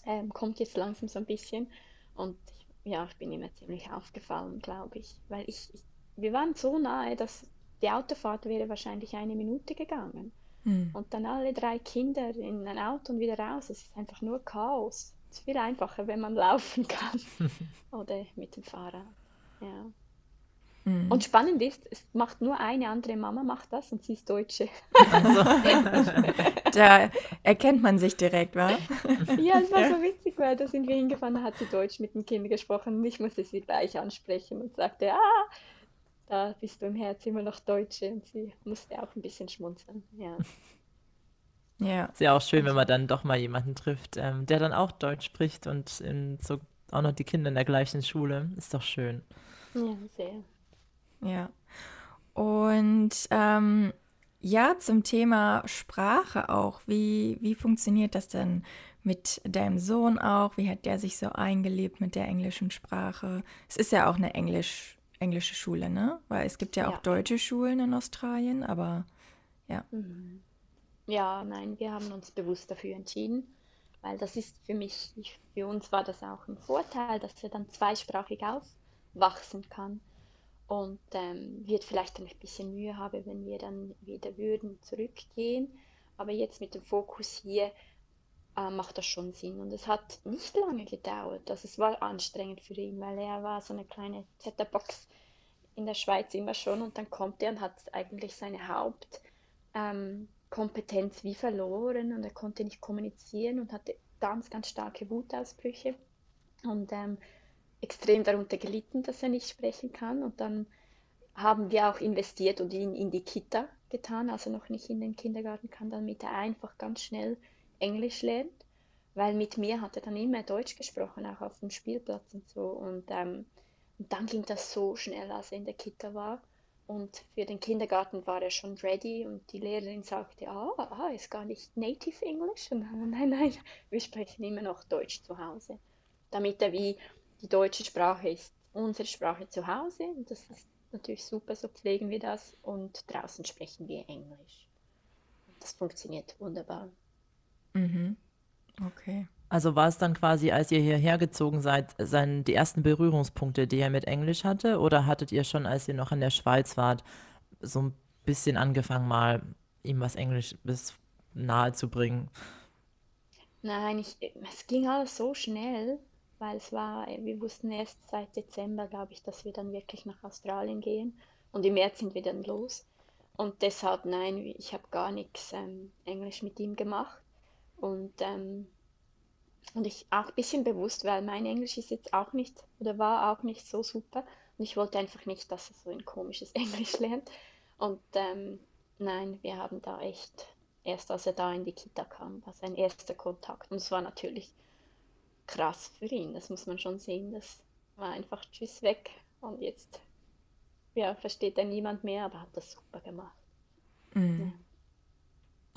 Ähm, kommt jetzt langsam so ein bisschen. Und ich, ja, ich bin immer ziemlich aufgefallen, glaube ich. Weil ich, ich, wir waren so nahe, dass die Autofahrt wäre wahrscheinlich eine Minute gegangen. Mhm. Und dann alle drei Kinder in ein Auto und wieder raus. Es ist einfach nur Chaos. Es ist viel einfacher, wenn man laufen kann oder mit dem Fahrrad. Ja. Mhm. Und spannend ist, es macht nur eine andere Mama macht das und sie ist Deutsche. Also. da erkennt man sich direkt, wa? ja, es war so witzig, weil da sind wir hingefahren, da hat sie Deutsch mit dem Kind gesprochen und ich musste sie gleich ansprechen und sagte, ah, da bist du im Herzen immer noch Deutsche und sie musste auch ein bisschen schmunzeln. Ja. Ja. Ist ja auch schön, wenn man dann doch mal jemanden trifft, ähm, der dann auch Deutsch spricht und in, so auch noch die Kinder in der gleichen Schule. Ist doch schön. Ja, sehr. Ja. Und ähm, ja, zum Thema Sprache auch. Wie, wie funktioniert das denn mit deinem Sohn auch? Wie hat der sich so eingelebt mit der englischen Sprache? Es ist ja auch eine Englisch- englische Schule, ne? Weil es gibt ja auch ja. deutsche Schulen in Australien, aber ja. Mhm. Ja, nein, wir haben uns bewusst dafür entschieden, weil das ist für mich, für uns war das auch ein Vorteil, dass er dann zweisprachig aufwachsen kann und ähm, wird vielleicht dann ein bisschen Mühe haben, wenn wir dann wieder würden zurückgehen. Aber jetzt mit dem Fokus hier äh, macht das schon Sinn. Und es hat nicht lange gedauert. Also es war anstrengend für ihn, weil er war so eine kleine Chatterbox in der Schweiz immer schon und dann kommt er und hat eigentlich seine Hauptkompetenz ähm, wie verloren und er konnte nicht kommunizieren und hatte ganz, ganz starke Wutausbrüche und ähm, extrem darunter gelitten, dass er nicht sprechen kann. Und dann haben wir auch investiert und ihn in die Kita getan, also noch nicht in den Kindergarten kann, damit er einfach ganz schnell Englisch lernt, weil mit mir hat er dann immer Deutsch gesprochen, auch auf dem Spielplatz und so. Und, ähm, und dann ging das so schnell, als er in der Kita war. Und für den Kindergarten war er schon ready und die Lehrerin sagte, ah, ah ist gar nicht Native English. Und dann, nein, nein, wir sprechen immer noch Deutsch zu Hause. Damit er wie die deutsche Sprache ist unsere Sprache zu Hause und das ist natürlich super, so pflegen wir das und draußen sprechen wir Englisch. Das funktioniert wunderbar. Mhm. Okay. Also war es dann quasi, als ihr hierher gezogen seid, sein, die ersten Berührungspunkte, die er mit Englisch hatte? Oder hattet ihr schon, als ihr noch in der Schweiz wart, so ein bisschen angefangen, mal ihm was Englisches nahe zu bringen? Nein, ich, es ging alles so schnell, weil es war, wir wussten erst seit Dezember, glaube ich, dass wir dann wirklich nach Australien gehen. Und im März sind wir dann los. Und deshalb, nein, ich habe gar nichts ähm, Englisch mit ihm gemacht. Und, ähm, und ich auch ein bisschen bewusst, weil mein Englisch ist jetzt auch nicht oder war auch nicht so super. Und ich wollte einfach nicht, dass er so ein komisches Englisch lernt. Und ähm, nein, wir haben da echt, erst als er da in die Kita kam, war sein erster Kontakt. Und es war natürlich krass für ihn, das muss man schon sehen. Das war einfach Tschüss weg und jetzt ja, versteht er niemand mehr, aber hat das super gemacht. Mhm. Ja.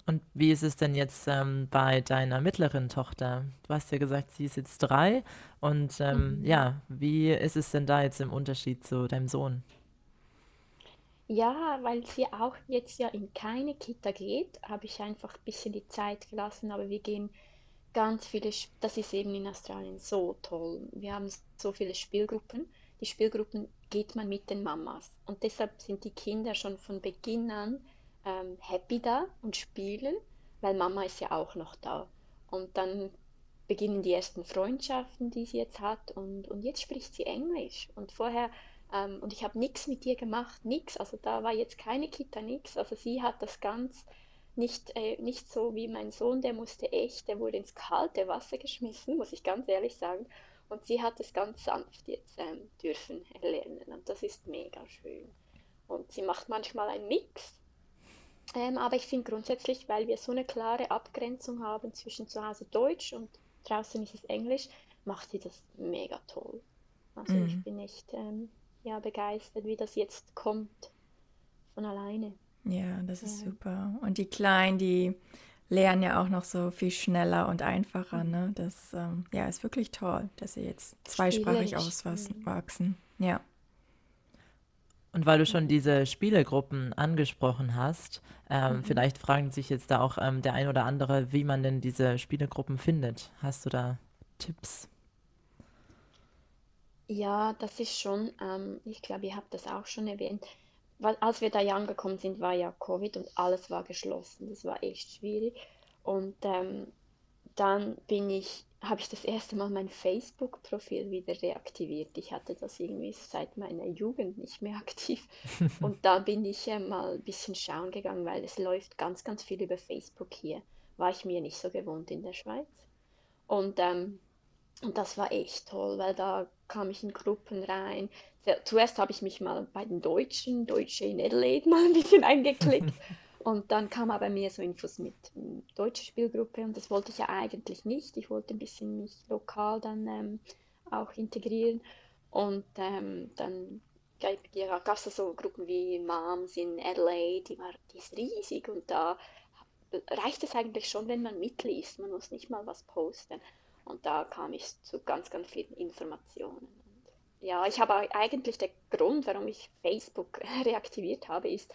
Und wie ist es denn jetzt ähm, bei deiner mittleren Tochter? Du hast ja gesagt, sie ist jetzt drei. Und ähm, mhm. ja, wie ist es denn da jetzt im Unterschied zu deinem Sohn? Ja, weil sie auch jetzt ja in keine Kita geht, habe ich einfach ein bisschen die Zeit gelassen. Aber wir gehen ganz viele, das ist eben in Australien so toll. Wir haben so viele Spielgruppen. Die Spielgruppen geht man mit den Mamas. Und deshalb sind die Kinder schon von Beginn an ähm, happy da und spielen, weil Mama ist ja auch noch da. Und dann beginnen die ersten Freundschaften, die sie jetzt hat. Und, und jetzt spricht sie Englisch. Und vorher, ähm, und ich habe nichts mit ihr gemacht, nichts. Also da war jetzt keine Kita, nichts. Also sie hat das ganz nicht, äh, nicht so wie mein Sohn, der musste echt, der wurde ins kalte Wasser geschmissen, muss ich ganz ehrlich sagen. Und sie hat es ganz sanft jetzt ähm, dürfen erlernen. Und das ist mega schön. Und sie macht manchmal einen Mix ähm, aber ich finde grundsätzlich, weil wir so eine klare Abgrenzung haben zwischen zu Hause Deutsch und draußen ist es Englisch, macht sie das mega toll. Also mhm. ich bin echt ähm, ja, begeistert, wie das jetzt kommt von alleine. Ja, das ist ja. super. Und die Kleinen, die lernen ja auch noch so viel schneller und einfacher. Mhm. Ne? Das ähm, ja, ist wirklich toll, dass sie jetzt zweisprachig auswachsen. Ja. Und weil du schon diese Spielegruppen angesprochen hast, ähm, mhm. vielleicht fragen sich jetzt da auch ähm, der ein oder andere, wie man denn diese Spielegruppen findet. Hast du da Tipps? Ja, das ist schon, ähm, ich glaube, ihr habt das auch schon erwähnt. Weil, als wir da angekommen sind, war ja Covid und alles war geschlossen. Das war echt schwierig. Und ähm, dann bin ich habe ich das erste Mal mein Facebook-Profil wieder reaktiviert. Ich hatte das irgendwie seit meiner Jugend nicht mehr aktiv. Und da bin ich äh, mal ein bisschen schauen gegangen, weil es läuft ganz, ganz viel über Facebook hier. War ich mir nicht so gewohnt in der Schweiz. Und, ähm, und das war echt toll, weil da kam ich in Gruppen rein. Zuerst habe ich mich mal bei den Deutschen, Deutsche in Adelaide, mal ein bisschen eingeklickt. Und dann kam aber mir so Infos mit ähm, deutscher Spielgruppe und das wollte ich ja eigentlich nicht. Ich wollte ein bisschen mich lokal dann ähm, auch integrieren. Und ähm, dann gab es so Gruppen wie Moms in Adelaide, die, war, die ist riesig und da reicht es eigentlich schon, wenn man mitliest. Man muss nicht mal was posten. Und da kam ich zu ganz, ganz vielen Informationen. Ja, ich habe eigentlich der Grund, warum ich Facebook reaktiviert habe, ist,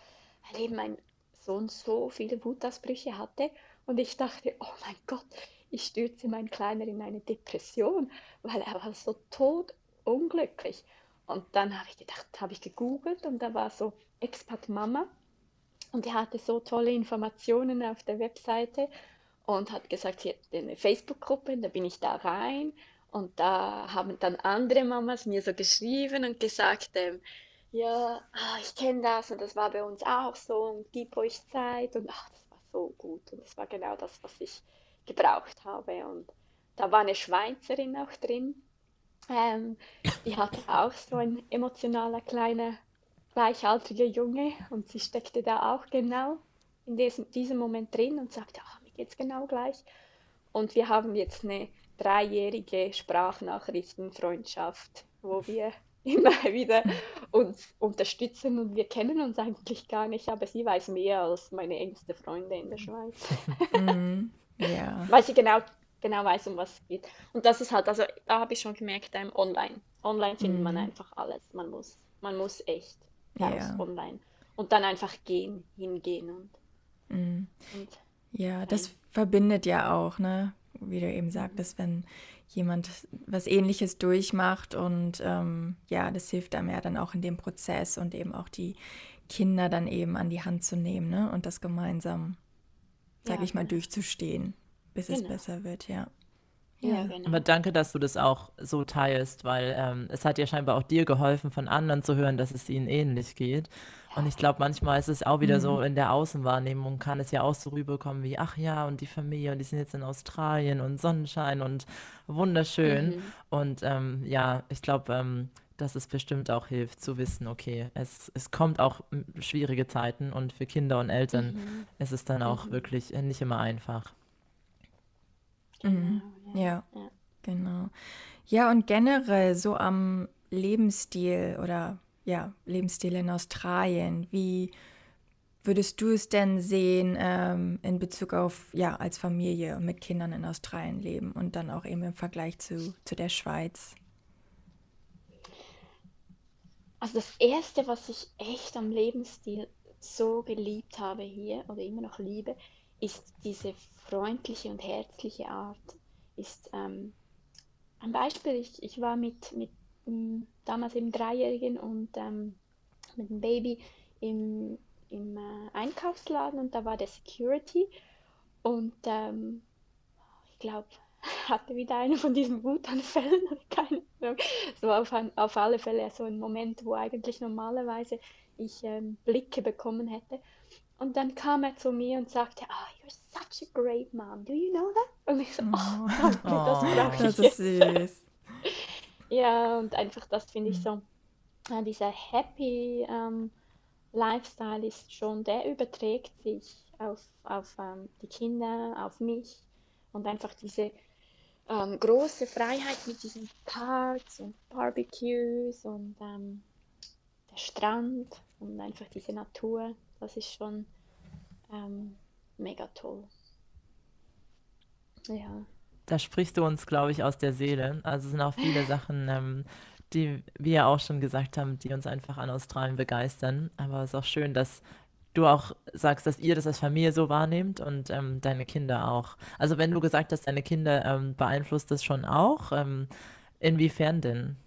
weil eben mein Sohn so viele Wutausbrüche hatte. Und ich dachte, oh mein Gott, ich stürze mein Kleiner in eine Depression, weil er war so tot unglücklich. Und dann habe ich gedacht, habe ich gegoogelt und da war so Expat Mama. Und die hatte so tolle Informationen auf der Webseite und hat gesagt, sie hat eine Facebook-Gruppe, da bin ich da rein und da haben dann andere Mamas mir so geschrieben und gesagt, ähm, ja, ah, ich kenne das und das war bei uns auch so und gib euch Zeit und ach, das war so gut und das war genau das, was ich gebraucht habe und da war eine Schweizerin auch drin, ähm, die hatte auch so ein emotionaler kleiner gleichaltriger Junge und sie steckte da auch genau in diesem, diesem Moment drin und sagte, ach, mir geht's genau gleich. Und wir haben jetzt eine dreijährige Sprachnachrichtenfreundschaft, wo wir immer wieder uns unterstützen und wir kennen uns eigentlich gar nicht, aber sie weiß mehr als meine engste Freunde in der Schweiz. Mm, yeah. Weil sie genau, genau weiß, um was es geht. Und das ist halt, also da habe ich schon gemerkt, ähm, online. Online findet mm. man einfach alles. Man muss, man muss echt raus yeah. online. Und dann einfach gehen, hingehen und, mm. und ja, das verbindet ja auch, ne? Wie du eben sagtest, wenn jemand was ähnliches durchmacht und ähm, ja, das hilft einem ja dann auch in dem Prozess und eben auch die Kinder dann eben an die Hand zu nehmen ne? und das gemeinsam, sage ja, ich mal, genau. durchzustehen, bis genau. es besser wird, ja. Ja, genau. Aber danke, dass du das auch so teilst, weil ähm, es hat ja scheinbar auch dir geholfen, von anderen zu hören, dass es ihnen ähnlich geht. Und ich glaube, manchmal ist es auch wieder mhm. so in der Außenwahrnehmung, kann es ja auch so rüberkommen wie, ach ja, und die Familie, und die sind jetzt in Australien und Sonnenschein und wunderschön. Mhm. Und ähm, ja, ich glaube, ähm, dass es bestimmt auch hilft zu wissen, okay, es, es kommt auch schwierige Zeiten und für Kinder und Eltern mhm. ist es dann auch mhm. wirklich nicht immer einfach. Mhm. Genau, ja. ja, genau. Ja, und generell so am Lebensstil oder ja, Lebensstil in Australien, wie würdest du es denn sehen ähm, in Bezug auf, ja, als Familie mit Kindern in Australien leben und dann auch eben im Vergleich zu, zu der Schweiz? Also das Erste, was ich echt am Lebensstil so geliebt habe hier oder immer noch liebe, ist diese freundliche und herzliche Art. Ist ähm, ein Beispiel, ich, ich war mit, mit m, damals eben Dreijährigen und ähm, mit dem Baby im im äh, Einkaufsladen und da war der Security und ähm, ich glaube, hatte wieder eine von diesen Wutanfällen, keine Ahnung. So auf, ein, auf alle Fälle so ein Moment, wo eigentlich normalerweise ich ähm, Blicke bekommen hätte. Und dann kam er zu mir und sagte, ah, oh, you're such a great mom, do you know that? Und ich so, oh, danke, oh, das brauche ich Das ist süß. Ja, und einfach das finde ich mhm. so, äh, dieser happy, ähm, Lifestyle ist schon, der überträgt sich auf, auf ähm, die Kinder, auf mich und einfach diese ähm, große Freiheit mit diesen Parks und Barbecues und ähm, der Strand und einfach diese Natur, das ist schon ähm, mega toll. Ja. Da sprichst du uns, glaube ich, aus der Seele. Also es sind auch viele Sachen, ähm, die wir auch schon gesagt haben, die uns einfach an Australien begeistern. Aber es ist auch schön, dass du auch sagst, dass ihr das als Familie so wahrnehmt und ähm, deine Kinder auch. Also wenn du gesagt hast, deine Kinder ähm, beeinflusst das schon auch, ähm, inwiefern denn?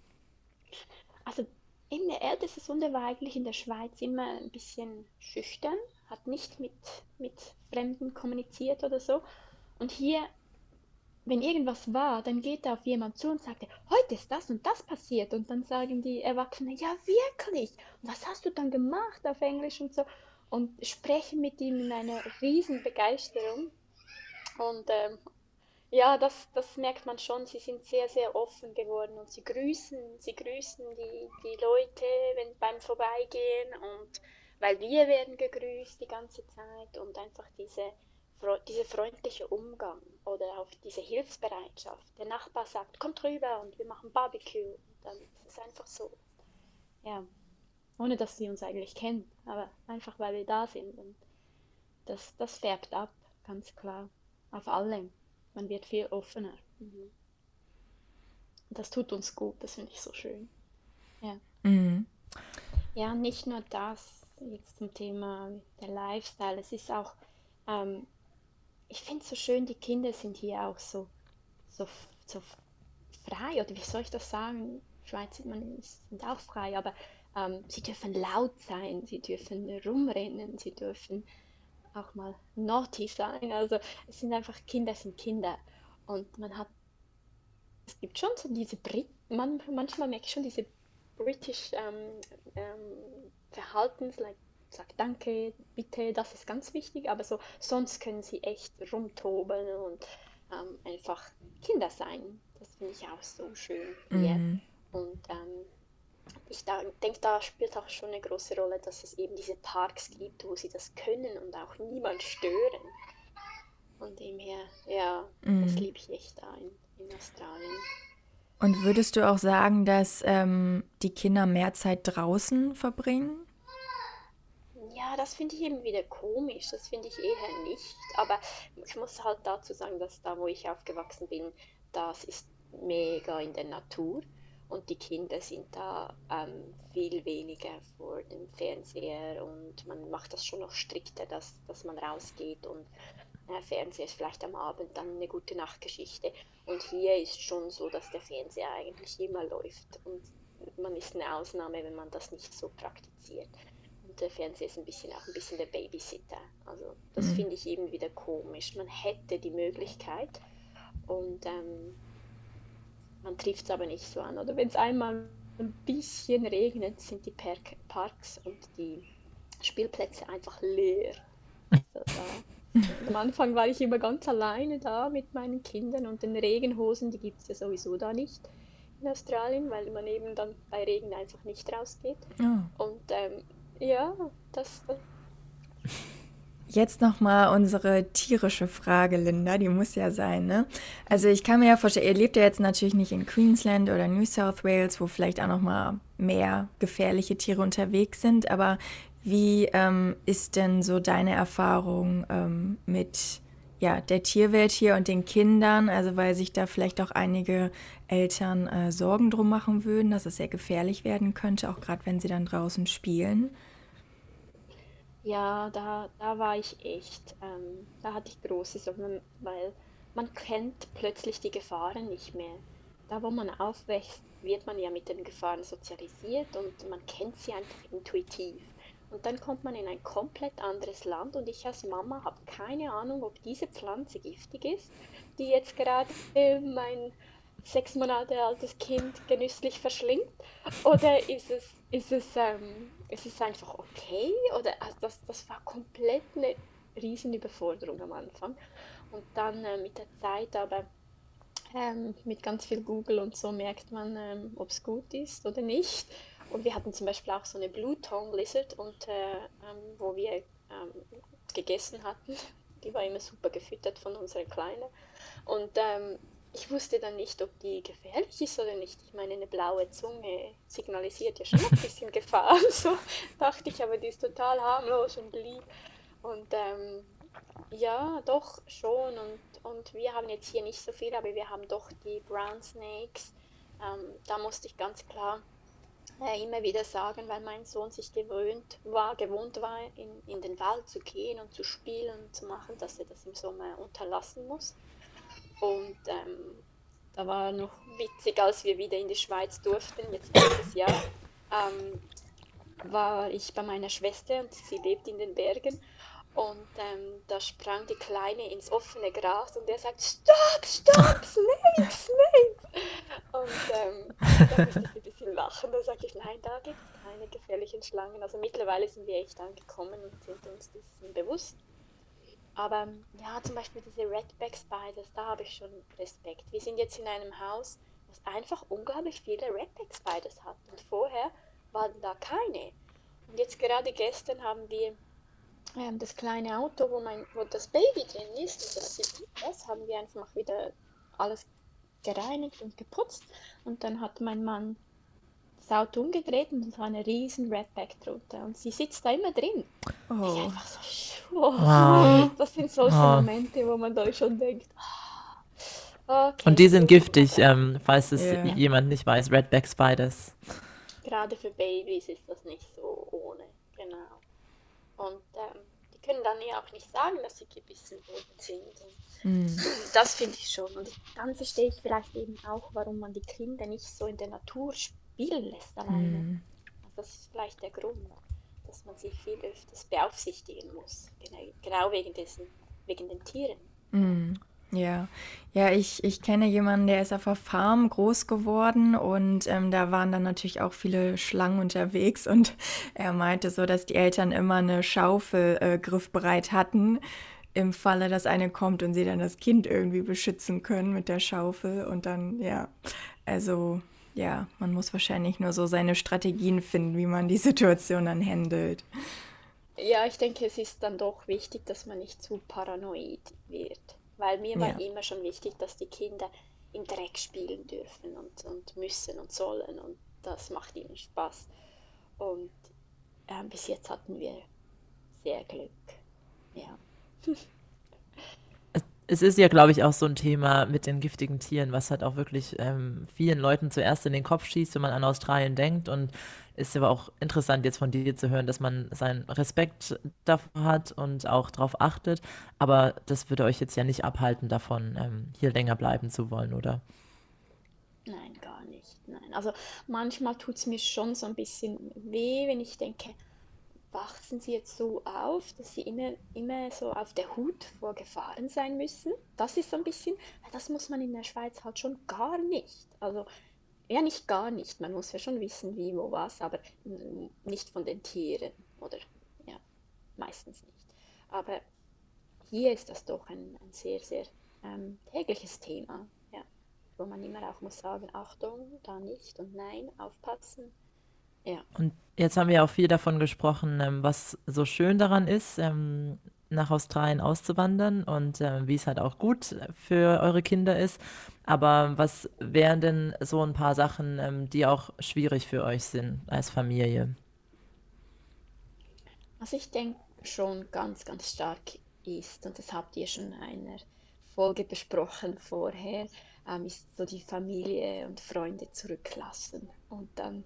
Also in der älteste Sohn, der war eigentlich in der Schweiz immer ein bisschen schüchtern, hat nicht mit, mit Fremden kommuniziert oder so. Und hier wenn irgendwas war, dann geht er auf jemand zu und sagt, heute ist das und das passiert. Und dann sagen die Erwachsenen, ja wirklich. Was hast du dann gemacht auf Englisch und so? Und sprechen mit ihm in einer riesen Begeisterung. Und ähm, ja, das, das merkt man schon. Sie sind sehr, sehr offen geworden und sie grüßen, sie grüßen die, die Leute wenn, beim Vorbeigehen und weil wir werden gegrüßt die ganze Zeit und einfach diese dieser freundliche Umgang oder auch diese Hilfsbereitschaft. Der Nachbar sagt, kommt rüber und wir machen Barbecue. Und dann ist es einfach so. Ja, ohne dass sie uns eigentlich kennen, aber einfach weil wir da sind. Und das, das färbt ab, ganz klar. Auf alle. Man wird viel offener. Mhm. Und das tut uns gut, das finde ich so schön. Ja. Mhm. Ja, nicht nur das, jetzt zum Thema der Lifestyle, es ist auch ähm, ich finde es so schön, die Kinder sind hier auch so, so, so frei, oder wie soll ich das sagen? Schweiz man, sind auch frei, aber ähm, sie dürfen laut sein, sie dürfen rumrennen, sie dürfen auch mal naughty sein. Also es sind einfach Kinder sind Kinder. Und man hat, es gibt schon so diese Brit, man, manchmal merke ich schon diese British ähm, ähm, Verhaltens, like sagt Danke, bitte, das ist ganz wichtig, aber so sonst können sie echt rumtoben und ähm, einfach Kinder sein. Das finde ich auch so schön hier. Mhm. Und ähm, ich denke, da spielt auch schon eine große Rolle, dass es eben diese Parks gibt, wo sie das können und auch niemand stören. Von dem her, ja, mhm. das liebe ich echt da in, in Australien. Und würdest du auch sagen, dass ähm, die Kinder mehr Zeit draußen verbringen? Ja, das finde ich eben wieder komisch. Das finde ich eher nicht. Aber ich muss halt dazu sagen, dass da, wo ich aufgewachsen bin, das ist mega in der Natur. Und die Kinder sind da ähm, viel weniger vor dem Fernseher und man macht das schon noch strikter, dass, dass man rausgeht und äh, Fernseher ist vielleicht am Abend dann eine gute Nachtgeschichte. Und hier ist schon so, dass der Fernseher eigentlich immer läuft und man ist eine Ausnahme, wenn man das nicht so praktiziert der Fernseher ist ein bisschen auch ein bisschen der Babysitter. Also das mhm. finde ich eben wieder komisch. Man hätte die Möglichkeit und ähm, man trifft es aber nicht so an. Oder wenn es einmal ein bisschen regnet, sind die Park Parks und die Spielplätze einfach leer. Also, da, am Anfang war ich immer ganz alleine da mit meinen Kindern und den Regenhosen, die gibt es ja sowieso da nicht in Australien, weil man eben dann bei Regen einfach nicht rausgeht. Oh. Und ähm, ja, das. das Jetzt nochmal unsere tierische Frage, Linda, die muss ja sein, ne? Also ich kann mir ja vorstellen, ihr lebt ja jetzt natürlich nicht in Queensland oder New South Wales, wo vielleicht auch nochmal mehr gefährliche Tiere unterwegs sind, aber wie ähm, ist denn so deine Erfahrung ähm, mit ja, der Tierwelt hier und den Kindern? Also weil sich da vielleicht auch einige Eltern äh, Sorgen drum machen würden, dass es sehr gefährlich werden könnte, auch gerade wenn sie dann draußen spielen. Ja, da, da war ich echt, ähm, da hatte ich große Sorgen, weil man kennt plötzlich die Gefahren nicht mehr. Da, wo man aufwächst, wird man ja mit den Gefahren sozialisiert und man kennt sie einfach intuitiv. Und dann kommt man in ein komplett anderes Land und ich als Mama habe keine Ahnung, ob diese Pflanze giftig ist, die jetzt gerade mein sechs Monate altes Kind genüsslich verschlingt. Oder ist es, ist es, ähm, ist es einfach okay? Oder also das, das war komplett eine Riesenüberforderung am Anfang. Und dann äh, mit der Zeit aber ähm, mit ganz viel Google und so merkt man, ähm, ob es gut ist oder nicht. Und wir hatten zum Beispiel auch so eine Blue Tongue Lizard, und, äh, ähm, wo wir ähm, gegessen hatten. Die war immer super gefüttert von unserer Kleinen. Und ähm, ich wusste dann nicht, ob die gefährlich ist oder nicht. Ich meine, eine blaue Zunge signalisiert ja schon ein bisschen Gefahr. So dachte ich, aber die ist total harmlos und lieb. Und ähm, ja, doch schon. Und, und wir haben jetzt hier nicht so viel, aber wir haben doch die Brown Snakes. Ähm, da musste ich ganz klar äh, immer wieder sagen, weil mein Sohn sich gewöhnt war, gewohnt war, in, in den Wald zu gehen und zu spielen und zu machen, dass er das im Sommer unterlassen muss. Und ähm, da war noch witzig, als wir wieder in die Schweiz durften, jetzt dieses Jahr, ähm, war ich bei meiner Schwester und sie lebt in den Bergen und ähm, da sprang die Kleine ins offene Gras und er sagt, Stopp, stopp, Snake, Snake. Und ähm, da musste ich ein bisschen lachen. Da sage ich, nein, da gibt es keine gefährlichen Schlangen. Also mittlerweile sind wir echt angekommen und sind uns dessen bewusst. Aber ja, zum Beispiel diese Redback Spiders, da habe ich schon Respekt. Wir sind jetzt in einem Haus, das einfach unglaublich viele Redback Spiders hat. Und vorher waren da keine. Und jetzt gerade gestern haben wir ähm, das kleine Auto, wo, mein, wo das Baby drin ist, und das sieht das haben wir einfach wieder alles gereinigt und geputzt. Und dann hat mein Mann das Auto umgedreht und es war eine riesen Redback drunter. Und sie sitzt da immer drin. Oh. So, oh. Wow. Das sind solche oh. Momente, wo man da schon denkt, ah, okay. Und die sind giftig, ähm, falls es yeah. jemand nicht weiß, Redback Spiders. Gerade für Babys ist das nicht so ohne, genau. Und ähm, die können dann ja auch nicht sagen, dass sie gebissen worden sind. Mm. Das finde ich schon. Und dann verstehe ich vielleicht eben auch, warum man die Kinder nicht so in der Natur spielen lässt alleine. Mm. Also das ist vielleicht der Grund, dass man sie viel öfters beaufsichtigen muss. Genau, genau wegen, dessen, wegen den Tieren. Mm. Ja, ja, ich, ich kenne jemanden, der ist auf der Farm groß geworden und ähm, da waren dann natürlich auch viele Schlangen unterwegs und er meinte so, dass die Eltern immer eine Schaufel äh, griffbereit hatten, im Falle, dass eine kommt und sie dann das Kind irgendwie beschützen können mit der Schaufel und dann, ja, also ja, man muss wahrscheinlich nur so seine Strategien finden, wie man die Situation dann handelt. Ja, ich denke, es ist dann doch wichtig, dass man nicht zu paranoid wird. Weil mir war immer schon wichtig, dass die Kinder im Dreck spielen dürfen und, und müssen und sollen und das macht ihnen Spaß. Und äh, bis jetzt hatten wir sehr Glück. Ja. Es ist ja, glaube ich, auch so ein Thema mit den giftigen Tieren, was halt auch wirklich ähm, vielen Leuten zuerst in den Kopf schießt, wenn man an Australien denkt. Und ist aber auch interessant, jetzt von dir zu hören, dass man seinen Respekt davor hat und auch darauf achtet. Aber das würde euch jetzt ja nicht abhalten, davon ähm, hier länger bleiben zu wollen, oder? Nein, gar nicht. Nein. Also manchmal tut es mir schon so ein bisschen weh, wenn ich denke, wachsen sie jetzt so auf, dass sie immer, immer so auf der Hut vor Gefahren sein müssen. Das ist so ein bisschen, das muss man in der Schweiz halt schon gar nicht. Also ja, nicht gar nicht. Man muss ja schon wissen, wie, wo, was, aber nicht von den Tieren oder ja, meistens nicht. Aber hier ist das doch ein, ein sehr, sehr ähm, tägliches Thema. Ja. wo man immer auch muss sagen, Achtung, da nicht und nein, aufpassen. Ja. Und jetzt haben wir auch viel davon gesprochen, ähm, was so schön daran ist, ähm, nach Australien auszuwandern und äh, wie es halt auch gut für eure Kinder ist. Aber was wären denn so ein paar Sachen, ähm, die auch schwierig für euch sind als Familie? Also ich denke schon ganz, ganz stark ist, und das habt ihr schon in einer Folge besprochen vorher, ist so die Familie und Freunde zurücklassen. Und dann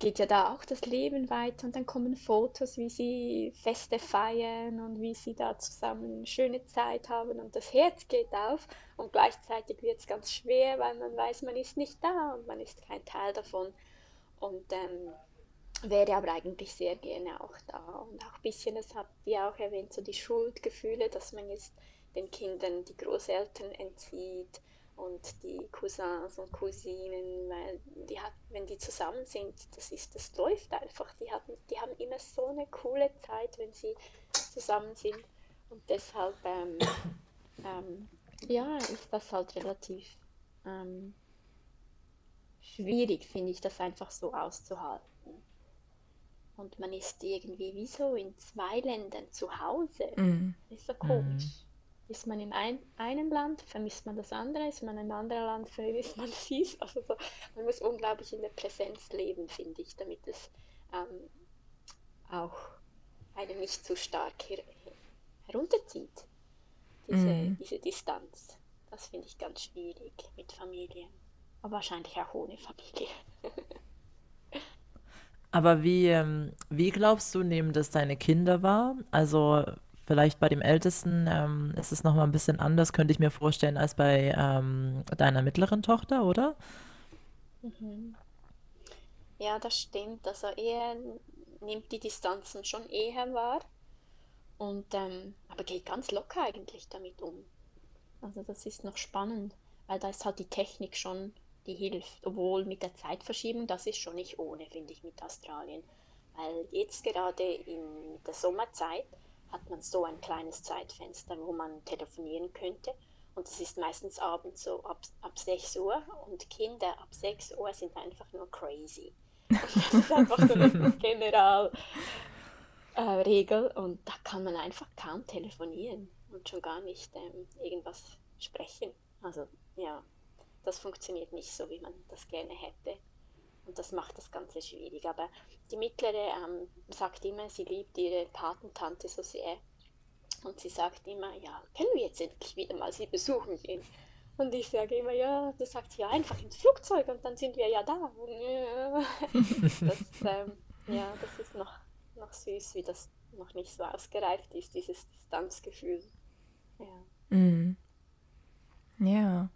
geht ja da auch das Leben weiter und dann kommen Fotos, wie sie Feste feiern und wie sie da zusammen eine schöne Zeit haben und das Herz geht auf und gleichzeitig wird es ganz schwer, weil man weiß, man ist nicht da und man ist kein Teil davon. Und ähm, wäre aber eigentlich sehr gerne auch da und auch ein bisschen, das habt ihr auch erwähnt, so die Schuldgefühle, dass man jetzt den Kindern die Großeltern entzieht und die Cousins und Cousinen, weil die hat, wenn die zusammen sind, das ist, das läuft einfach. Die hatten, die haben immer so eine coole Zeit, wenn sie zusammen sind. Und deshalb, ähm, ähm, ja, ist das halt relativ ähm, schwierig, finde ich, das einfach so auszuhalten. Und man ist irgendwie wie so in zwei Ländern zu Hause. Mm. Ist so komisch. Mm. Ist man in ein, einem Land, vermisst man das andere, ist man in einem anderen Land, vermisst man dies. Also so, man muss unglaublich in der Präsenz leben, finde ich, damit es ähm, auch einen nicht zu stark her herunterzieht, diese, mm. diese Distanz. Das finde ich ganz schwierig mit Familien, aber wahrscheinlich auch ohne Familie. Aber wie, ähm, wie glaubst du, nehmen das deine Kinder wahr? Also Vielleicht bei dem Ältesten ähm, ist es nochmal ein bisschen anders, könnte ich mir vorstellen, als bei ähm, deiner mittleren Tochter, oder? Mhm. Ja, das stimmt. Also er nimmt die Distanzen schon eher wahr. Und, ähm, aber geht ganz locker eigentlich damit um. Also das ist noch spannend, weil da ist halt die Technik schon, die hilft. Obwohl mit der Zeitverschiebung, das ist schon nicht ohne, finde ich, mit Australien. Weil jetzt gerade in der Sommerzeit hat man so ein kleines Zeitfenster, wo man telefonieren könnte. Und das ist meistens abends so ab, ab 6 Uhr und Kinder ab 6 Uhr sind einfach nur crazy. das ist einfach so eine Generalregel äh, und da kann man einfach kaum telefonieren und schon gar nicht ähm, irgendwas sprechen. Also ja, das funktioniert nicht so, wie man das gerne hätte. Und das macht das Ganze schwierig. Aber die Mittlere ähm, sagt immer, sie liebt ihre Patentante so sehr. Und sie sagt immer, ja, können wir jetzt endlich wieder mal sie besuchen gehen? Und ich sage immer, ja, das sagt sie ja einfach ins Flugzeug und dann sind wir ja da. das, ähm, ja, das ist noch, noch süß, wie das noch nicht so ausgereift ist, dieses Distanzgefühl. Ja. Mm. Ja.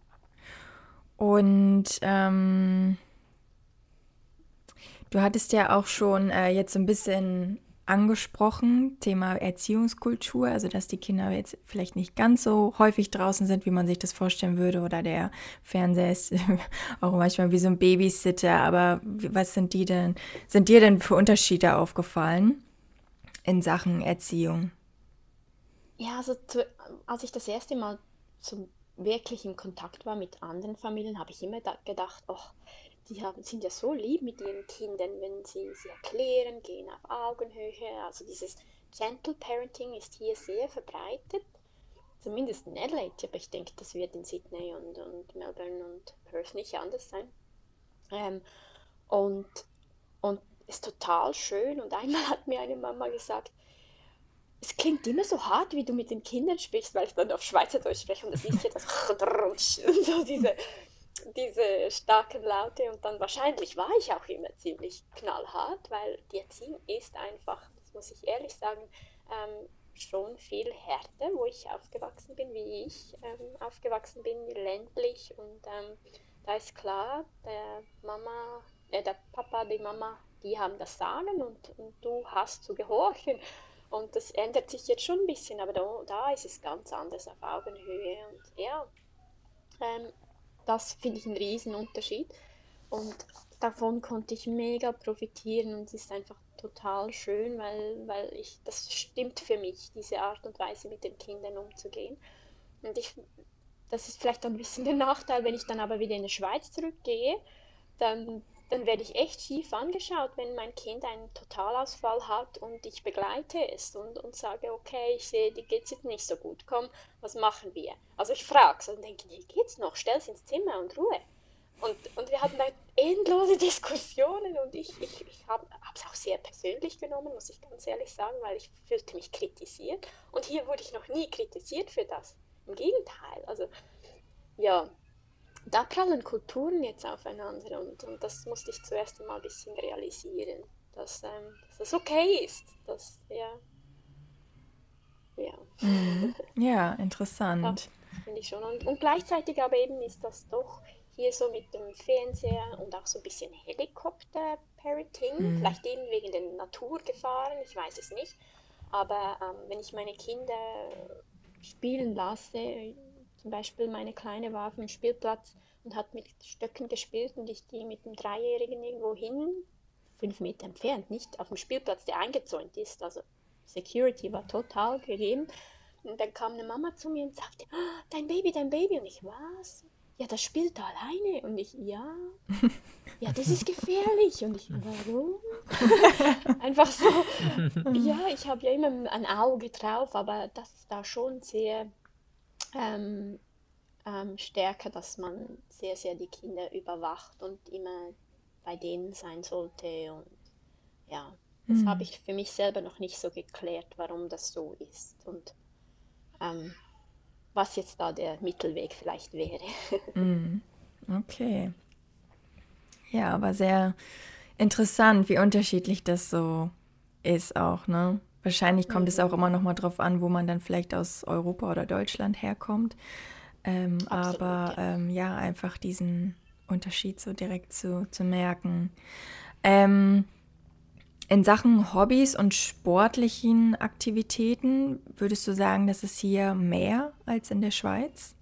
Und ähm, Du hattest ja auch schon äh, jetzt so ein bisschen angesprochen, Thema Erziehungskultur, also dass die Kinder jetzt vielleicht nicht ganz so häufig draußen sind, wie man sich das vorstellen würde, oder der Fernseher ist auch manchmal wie so ein Babysitter, aber was sind die denn, sind dir denn für Unterschiede aufgefallen in Sachen Erziehung? Ja, also zu, als ich das erste Mal zum wirklich in Kontakt war mit anderen Familien, habe ich immer gedacht, oh, die haben, sind ja so lieb mit ihren Kindern, wenn sie sie erklären, gehen auf Augenhöhe. Also dieses Gentle Parenting ist hier sehr verbreitet, zumindest in Adelaide, aber ich denke, das wird in Sydney und, und Melbourne und Perth nicht anders sein. Ähm, und, und ist total schön. Und einmal hat mir eine Mama gesagt, es klingt immer so hart, wie du mit den Kindern sprichst, weil ich dann auf Schweizerdeutsch spreche und das ist ja das so diese diese starken Laute und dann wahrscheinlich war ich auch immer ziemlich knallhart, weil die Erziehung ist einfach, das muss ich ehrlich sagen, ähm, schon viel härter, wo ich aufgewachsen bin, wie ich ähm, aufgewachsen bin, ländlich und ähm, da ist klar, der Mama, äh, der Papa, die Mama, die haben das Sagen und, und du hast zu gehorchen. Und das ändert sich jetzt schon ein bisschen, aber da, da ist es ganz anders auf Augenhöhe. Und ja, ähm, das finde ich einen riesen Unterschied. Und davon konnte ich mega profitieren und es ist einfach total schön, weil, weil ich, das stimmt für mich, diese Art und Weise mit den Kindern umzugehen. Und ich das ist vielleicht ein bisschen der Nachteil, wenn ich dann aber wieder in die Schweiz zurückgehe, dann, dann werde ich echt schief angeschaut, wenn mein Kind einen Totalausfall hat und ich begleite es und, und sage, okay, ich sehe, dir geht es jetzt nicht so gut, komm, was machen wir? Also ich frage es und denke, wie geht's noch? Stell es ins Zimmer und Ruhe. Und, und wir hatten da endlose Diskussionen und ich, ich, ich habe es auch sehr persönlich genommen, muss ich ganz ehrlich sagen, weil ich fühlte mich kritisiert. Und hier wurde ich noch nie kritisiert für das. Im Gegenteil. Also ja, da prallen Kulturen jetzt aufeinander und, und das musste ich zuerst einmal ein bisschen realisieren, dass, ähm, dass das okay ist. Dass, ja. Ja. Mhm. ja, interessant. Finde ich schon. Und, und gleichzeitig aber eben ist das doch hier so mit dem Fernseher und auch so ein bisschen Helikopter-Parenting, mhm. vielleicht eben wegen den Naturgefahren, ich weiß es nicht. Aber ähm, wenn ich meine Kinder spielen lasse, zum Beispiel meine Kleine war auf dem Spielplatz und hat mit Stöcken gespielt und ich gehe mit dem Dreijährigen irgendwo hin, fünf Meter entfernt, nicht auf dem Spielplatz, der eingezäunt ist. Also Security war total gegeben. Und dann kam eine Mama zu mir und sagte, oh, dein Baby, dein Baby. Und ich, was? Ja, das spielt da alleine. Und ich, ja. Ja, das ist gefährlich. Und ich, warum? Einfach so. Ja, ich habe ja immer ein Auge drauf, aber das ist da schon sehr ähm, ähm, stärker, dass man sehr, sehr die Kinder überwacht und immer bei denen sein sollte. Und ja, das mhm. habe ich für mich selber noch nicht so geklärt, warum das so ist. Und ähm, was jetzt da der Mittelweg vielleicht wäre. Mhm. Okay. Ja, aber sehr interessant, wie unterschiedlich das so ist auch, ne? Wahrscheinlich kommt mhm. es auch immer noch mal drauf an, wo man dann vielleicht aus Europa oder Deutschland herkommt. Ähm, Absolut, aber ja. Ähm, ja. einfach diesen Unterschied so direkt zu, zu merken. Ähm, in Sachen Hobbys und sportlichen Aktivitäten, würdest du sagen, dass es hier mehr als in der Schweiz?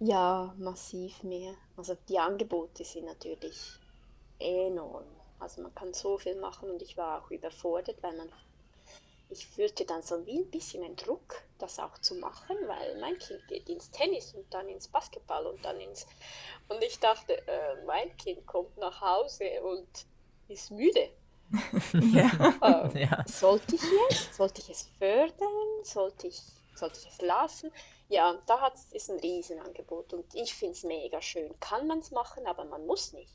Ja, massiv mehr. Also die Angebote sind natürlich enorm. Also man kann so viel machen und ich war auch überfordert, weil man ich fühlte dann so wie ein bisschen einen Druck, das auch zu machen, weil mein Kind geht ins Tennis und dann ins Basketball und dann ins und ich dachte, äh, mein Kind kommt nach Hause und ist müde. ja. Äh, ja. Sollte ich jetzt? Sollte ich es fördern? Sollte ich, sollte ich es lassen? Ja, da hat es ein Riesenangebot und ich finde es mega schön. Kann man es machen, aber man muss nicht.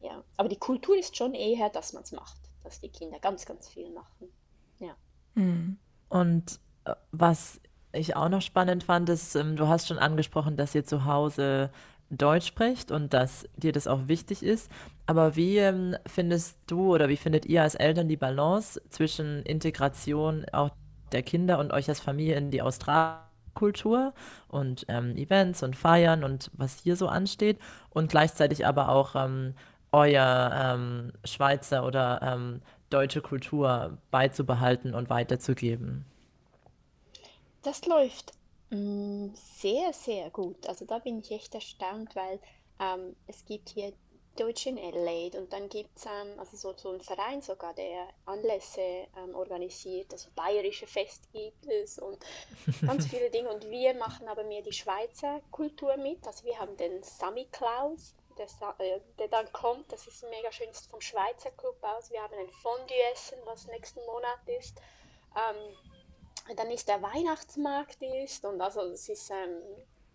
Ja, aber die Kultur ist schon eher, dass man es macht, dass die Kinder ganz, ganz viel machen. Ja. Hm. Und äh, was ich auch noch spannend fand, ist, ähm, du hast schon angesprochen, dass ihr zu Hause Deutsch spricht und dass dir das auch wichtig ist. Aber wie ähm, findest du oder wie findet ihr als Eltern die Balance zwischen Integration auch der Kinder und euch als Familie in die Australkultur und ähm, Events und Feiern und was hier so ansteht und gleichzeitig aber auch ähm, euer ähm, Schweizer oder ähm, deutsche Kultur beizubehalten und weiterzugeben? Das läuft mm, sehr, sehr gut. Also da bin ich echt erstaunt, weil ähm, es gibt hier Deutsche in Adelaide und dann gibt es ähm, also so, so einen Verein sogar, der Anlässe ähm, organisiert, also bayerische Fest gibt es und ganz viele Dinge und wir machen aber mehr die Schweizer Kultur mit, also wir haben den Sammy Klaus, der, äh, der dann kommt. Das ist mega schön, ist vom Schweizer Club aus. Wir haben ein Fondue-Essen, was nächsten Monat ist. Ähm, dann ist der Weihnachtsmarkt ist und also das ist, ähm,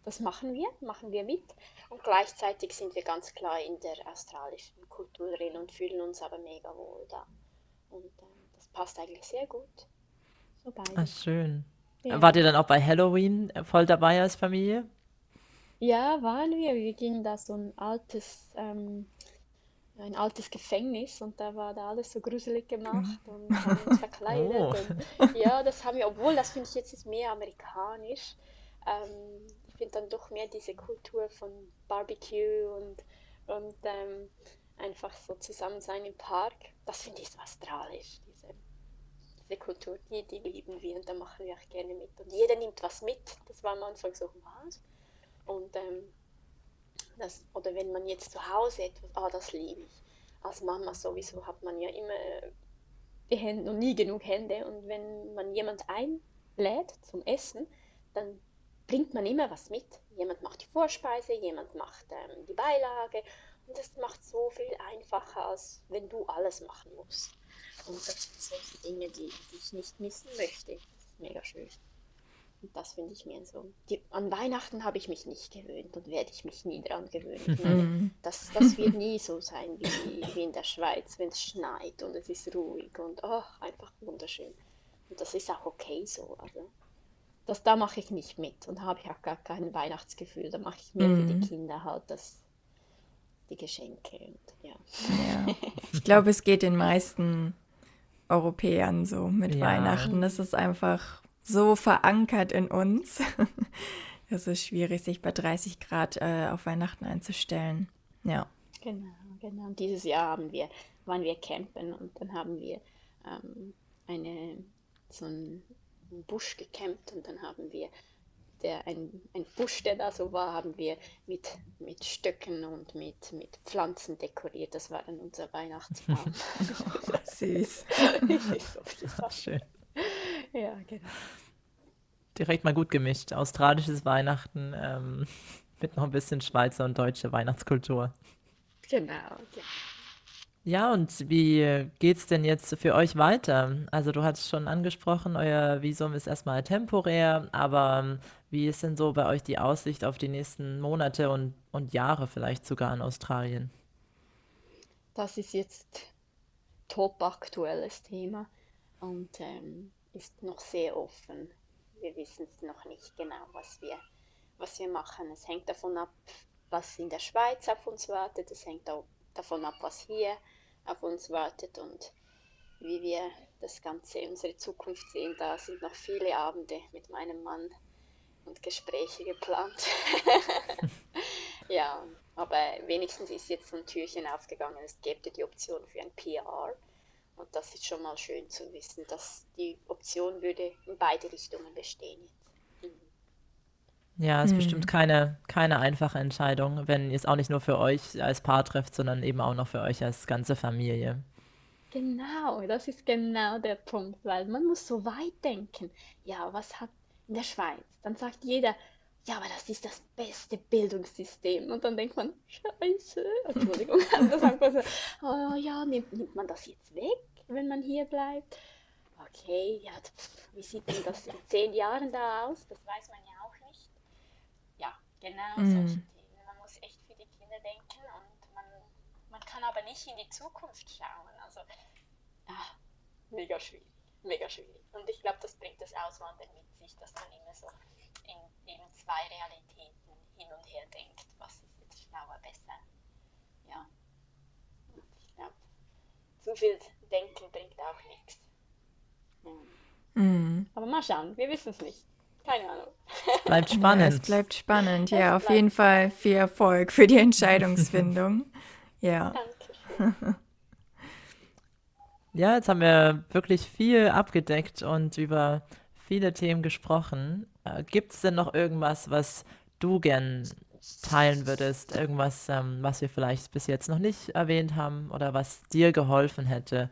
das machen wir, machen wir mit. Und gleichzeitig sind wir ganz klar in der australischen Kultur drin und fühlen uns aber mega wohl da. Und ähm, das passt eigentlich sehr gut. So Ach, schön. Ja. Wart ihr dann auch bei Halloween voll dabei als Familie? Ja, waren wir. Wir gingen da so ein altes, ähm, ein altes Gefängnis und da war da alles so gruselig gemacht mhm. und haben uns verkleidet. Oh. Und, ja, das haben wir, obwohl das finde ich jetzt ist mehr amerikanisch. Ähm, ich finde dann doch mehr diese Kultur von Barbecue und, und ähm, einfach so zusammen sein im Park. Das finde ich so australisch, diese, diese Kultur, die, die lieben wir und da machen wir auch gerne mit. Und jeder nimmt was mit. Das war am Anfang so, was? Und ähm, das, oder wenn man jetzt zu Hause etwas, ah, das liebe ich. Als Mama sowieso hat man ja immer äh, die Hände, noch nie genug Hände. Und wenn man jemand einlädt zum Essen, dann bringt man immer was mit. Jemand macht die Vorspeise, jemand macht ähm, die Beilage und das macht so viel einfacher, als wenn du alles machen musst. Und das sind solche Dinge, die, die ich nicht missen möchte. Das ist mega schön. Und das finde ich mir so. Die, an Weihnachten habe ich mich nicht gewöhnt und werde ich mich nie daran gewöhnen. Meine, das, das wird nie so sein wie, wie in der Schweiz, wenn es schneit und es ist ruhig und oh, einfach wunderschön. Und das ist auch okay so. Also, das, da mache ich nicht mit und habe ich auch gar kein Weihnachtsgefühl. Da mache ich mehr mhm. für die mhm. Kinder halt das, die Geschenke. Und, ja. ja. Ich glaube, es geht den meisten Europäern so mit ja. Weihnachten. Das ist einfach so verankert in uns. es ist schwierig, sich bei 30 Grad äh, auf Weihnachten einzustellen. Ja. Genau, genau. Und dieses Jahr haben wir, waren wir campen und dann haben wir ähm, eine, so einen Busch gecampt und dann haben wir der, ein, ein Busch, der da so war, haben wir mit, mit Stöcken und mit, mit Pflanzen dekoriert. Das war dann unser Weihnachtsbaum. oh, süß. so Schön. Ja, genau. Direkt mal gut gemischt. Australisches Weihnachten ähm, mit noch ein bisschen Schweizer und deutsche Weihnachtskultur. Genau, ja. Ja, und wie geht's denn jetzt für euch weiter? Also du hattest schon angesprochen, euer Visum ist erstmal temporär, aber ähm, wie ist denn so bei euch die Aussicht auf die nächsten Monate und, und Jahre vielleicht sogar in Australien? Das ist jetzt top aktuelles Thema und ähm, ist noch sehr offen. Wir wissen es noch nicht genau, was wir, was wir machen. Es hängt davon ab, was in der Schweiz auf uns wartet. Es hängt auch davon ab, was hier auf uns wartet und wie wir das Ganze, unsere Zukunft sehen. Da sind noch viele Abende mit meinem Mann und Gespräche geplant. ja, aber wenigstens ist jetzt ein Türchen aufgegangen. Es gibt die Option für ein PR. Und das ist schon mal schön zu wissen, dass die Option würde in beide Richtungen bestehen jetzt. Mhm. Ja, es ist hm. bestimmt keine, keine einfache Entscheidung, wenn ihr es auch nicht nur für euch als Paar trefft, sondern eben auch noch für euch als ganze Familie. Genau, das ist genau der Punkt, weil man muss so weit denken. Ja, was hat in der Schweiz? Dann sagt jeder, ja, aber das ist das beste Bildungssystem. Und dann denkt man, scheiße, Entschuldigung, das sagt man so, oh ja, nimmt, nimmt man das jetzt weg, wenn man hier bleibt? Okay, ja, wie sieht denn das in zehn Jahren da aus? Das weiß man ja auch nicht. Ja, genau mm. solche Themen. Man muss echt für die Kinder denken und man, man kann aber nicht in die Zukunft schauen. Also, ah, mega schwierig, mega schwierig. Und ich glaube, das bringt das Auswandern mit sich, dass man immer so in eben zwei Realitäten hin und her denkt, was ist jetzt schlauer, besser. Ja. Und ich glaube, zu viel Denken bringt auch nichts. Ja. Mhm. Aber mal schauen, wir wissen es nicht. Keine Ahnung. Es bleibt spannend. Ja, es bleibt spannend, ja. Es auf jeden Fall viel Erfolg für die Entscheidungsfindung. ja. Dankeschön. Ja, jetzt haben wir wirklich viel abgedeckt und über viele Themen gesprochen. Äh, Gibt es denn noch irgendwas, was du gern teilen würdest? Irgendwas, ähm, was wir vielleicht bis jetzt noch nicht erwähnt haben oder was dir geholfen hätte,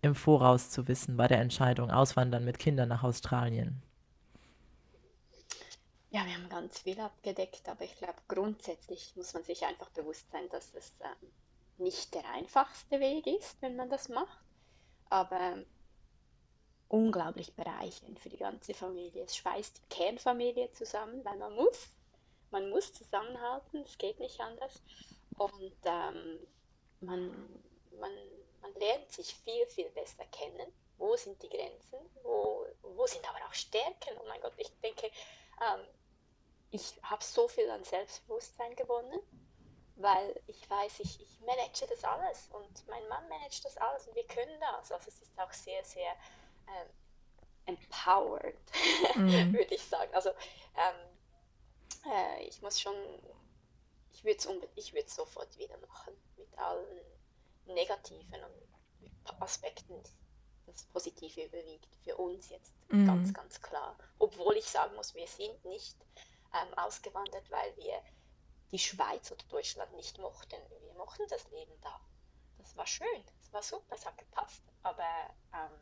im Voraus zu wissen bei der Entscheidung Auswandern mit Kindern nach Australien? Ja, wir haben ganz viel abgedeckt, aber ich glaube, grundsätzlich muss man sich einfach bewusst sein, dass es ähm, nicht der einfachste Weg ist, wenn man das macht. Aber unglaublich bereichernd für die ganze Familie. Es schweißt die Kernfamilie zusammen, weil man muss. Man muss zusammenhalten, es geht nicht anders. Und ähm, man, man, man lernt sich viel, viel besser kennen. Wo sind die Grenzen? Wo, wo sind aber auch Stärken? Oh mein Gott, ich denke, ähm, ich habe so viel an Selbstbewusstsein gewonnen, weil ich weiß, ich, ich manage das alles und mein Mann managt das alles und wir können das. Also es ist auch sehr, sehr ähm, empowered, mhm. würde ich sagen. Also ähm, äh, ich muss schon, ich würde es sofort wieder machen, mit allen negativen Aspekten. Das Positive überwiegt für uns jetzt mhm. ganz, ganz klar. Obwohl ich sagen muss, wir sind nicht ähm, ausgewandert, weil wir die Schweiz oder Deutschland nicht mochten. Wir mochten das Leben da. Das war schön, das war super, es hat gepasst. Aber ähm,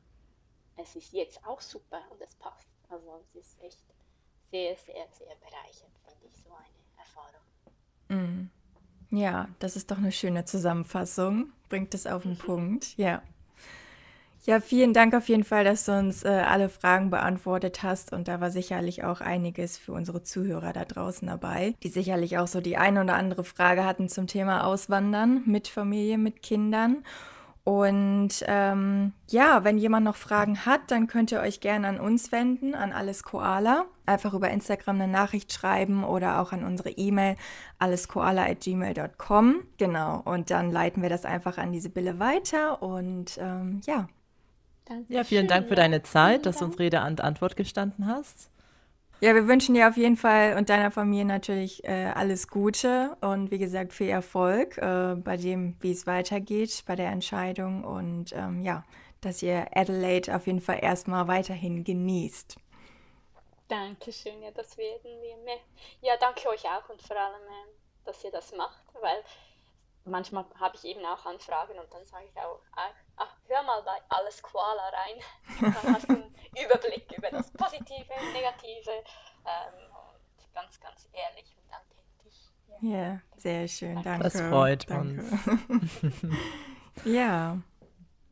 es ist jetzt auch super und es passt. Also es ist echt sehr, sehr, sehr bereichernd, finde ich, so eine Erfahrung. Mm. Ja, das ist doch eine schöne Zusammenfassung. Bringt es auf den mhm. Punkt, ja. Ja, vielen Dank auf jeden Fall, dass du uns äh, alle Fragen beantwortet hast. Und da war sicherlich auch einiges für unsere Zuhörer da draußen dabei, die sicherlich auch so die eine oder andere Frage hatten zum Thema Auswandern mit Familie, mit Kindern. Und ähm, ja, wenn jemand noch Fragen hat, dann könnt ihr euch gerne an uns wenden, an Alles Koala. Einfach über Instagram eine Nachricht schreiben oder auch an unsere E-Mail alleskoala.gmail.com. Genau, und dann leiten wir das einfach an die Sibylle weiter. Und ähm, ja. Dankeschön. Ja, vielen Dank für deine Zeit, dass du uns Rede und Antwort gestanden hast. Ja, wir wünschen dir auf jeden Fall und deiner Familie natürlich äh, alles Gute und wie gesagt viel Erfolg äh, bei dem, wie es weitergeht, bei der Entscheidung und ähm, ja, dass ihr Adelaide auf jeden Fall erstmal weiterhin genießt. Dankeschön, ja, das werden wir mehr. Ja, danke euch auch und vor allem, äh, dass ihr das macht, weil manchmal habe ich eben auch Anfragen und dann sage ich auch, ach, ach, hör mal bei Alles Koala rein. Dann hast du einen Überblick über das Positive, Negative ähm, und ganz, ganz ehrlich und authentisch. Ja, ja sehr schön, danke. Das freut danke. uns. ja.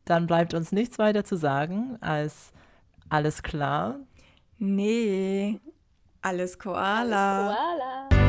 Dann bleibt uns nichts weiter zu sagen als alles klar. Nee, alles Koala. Alles Koala.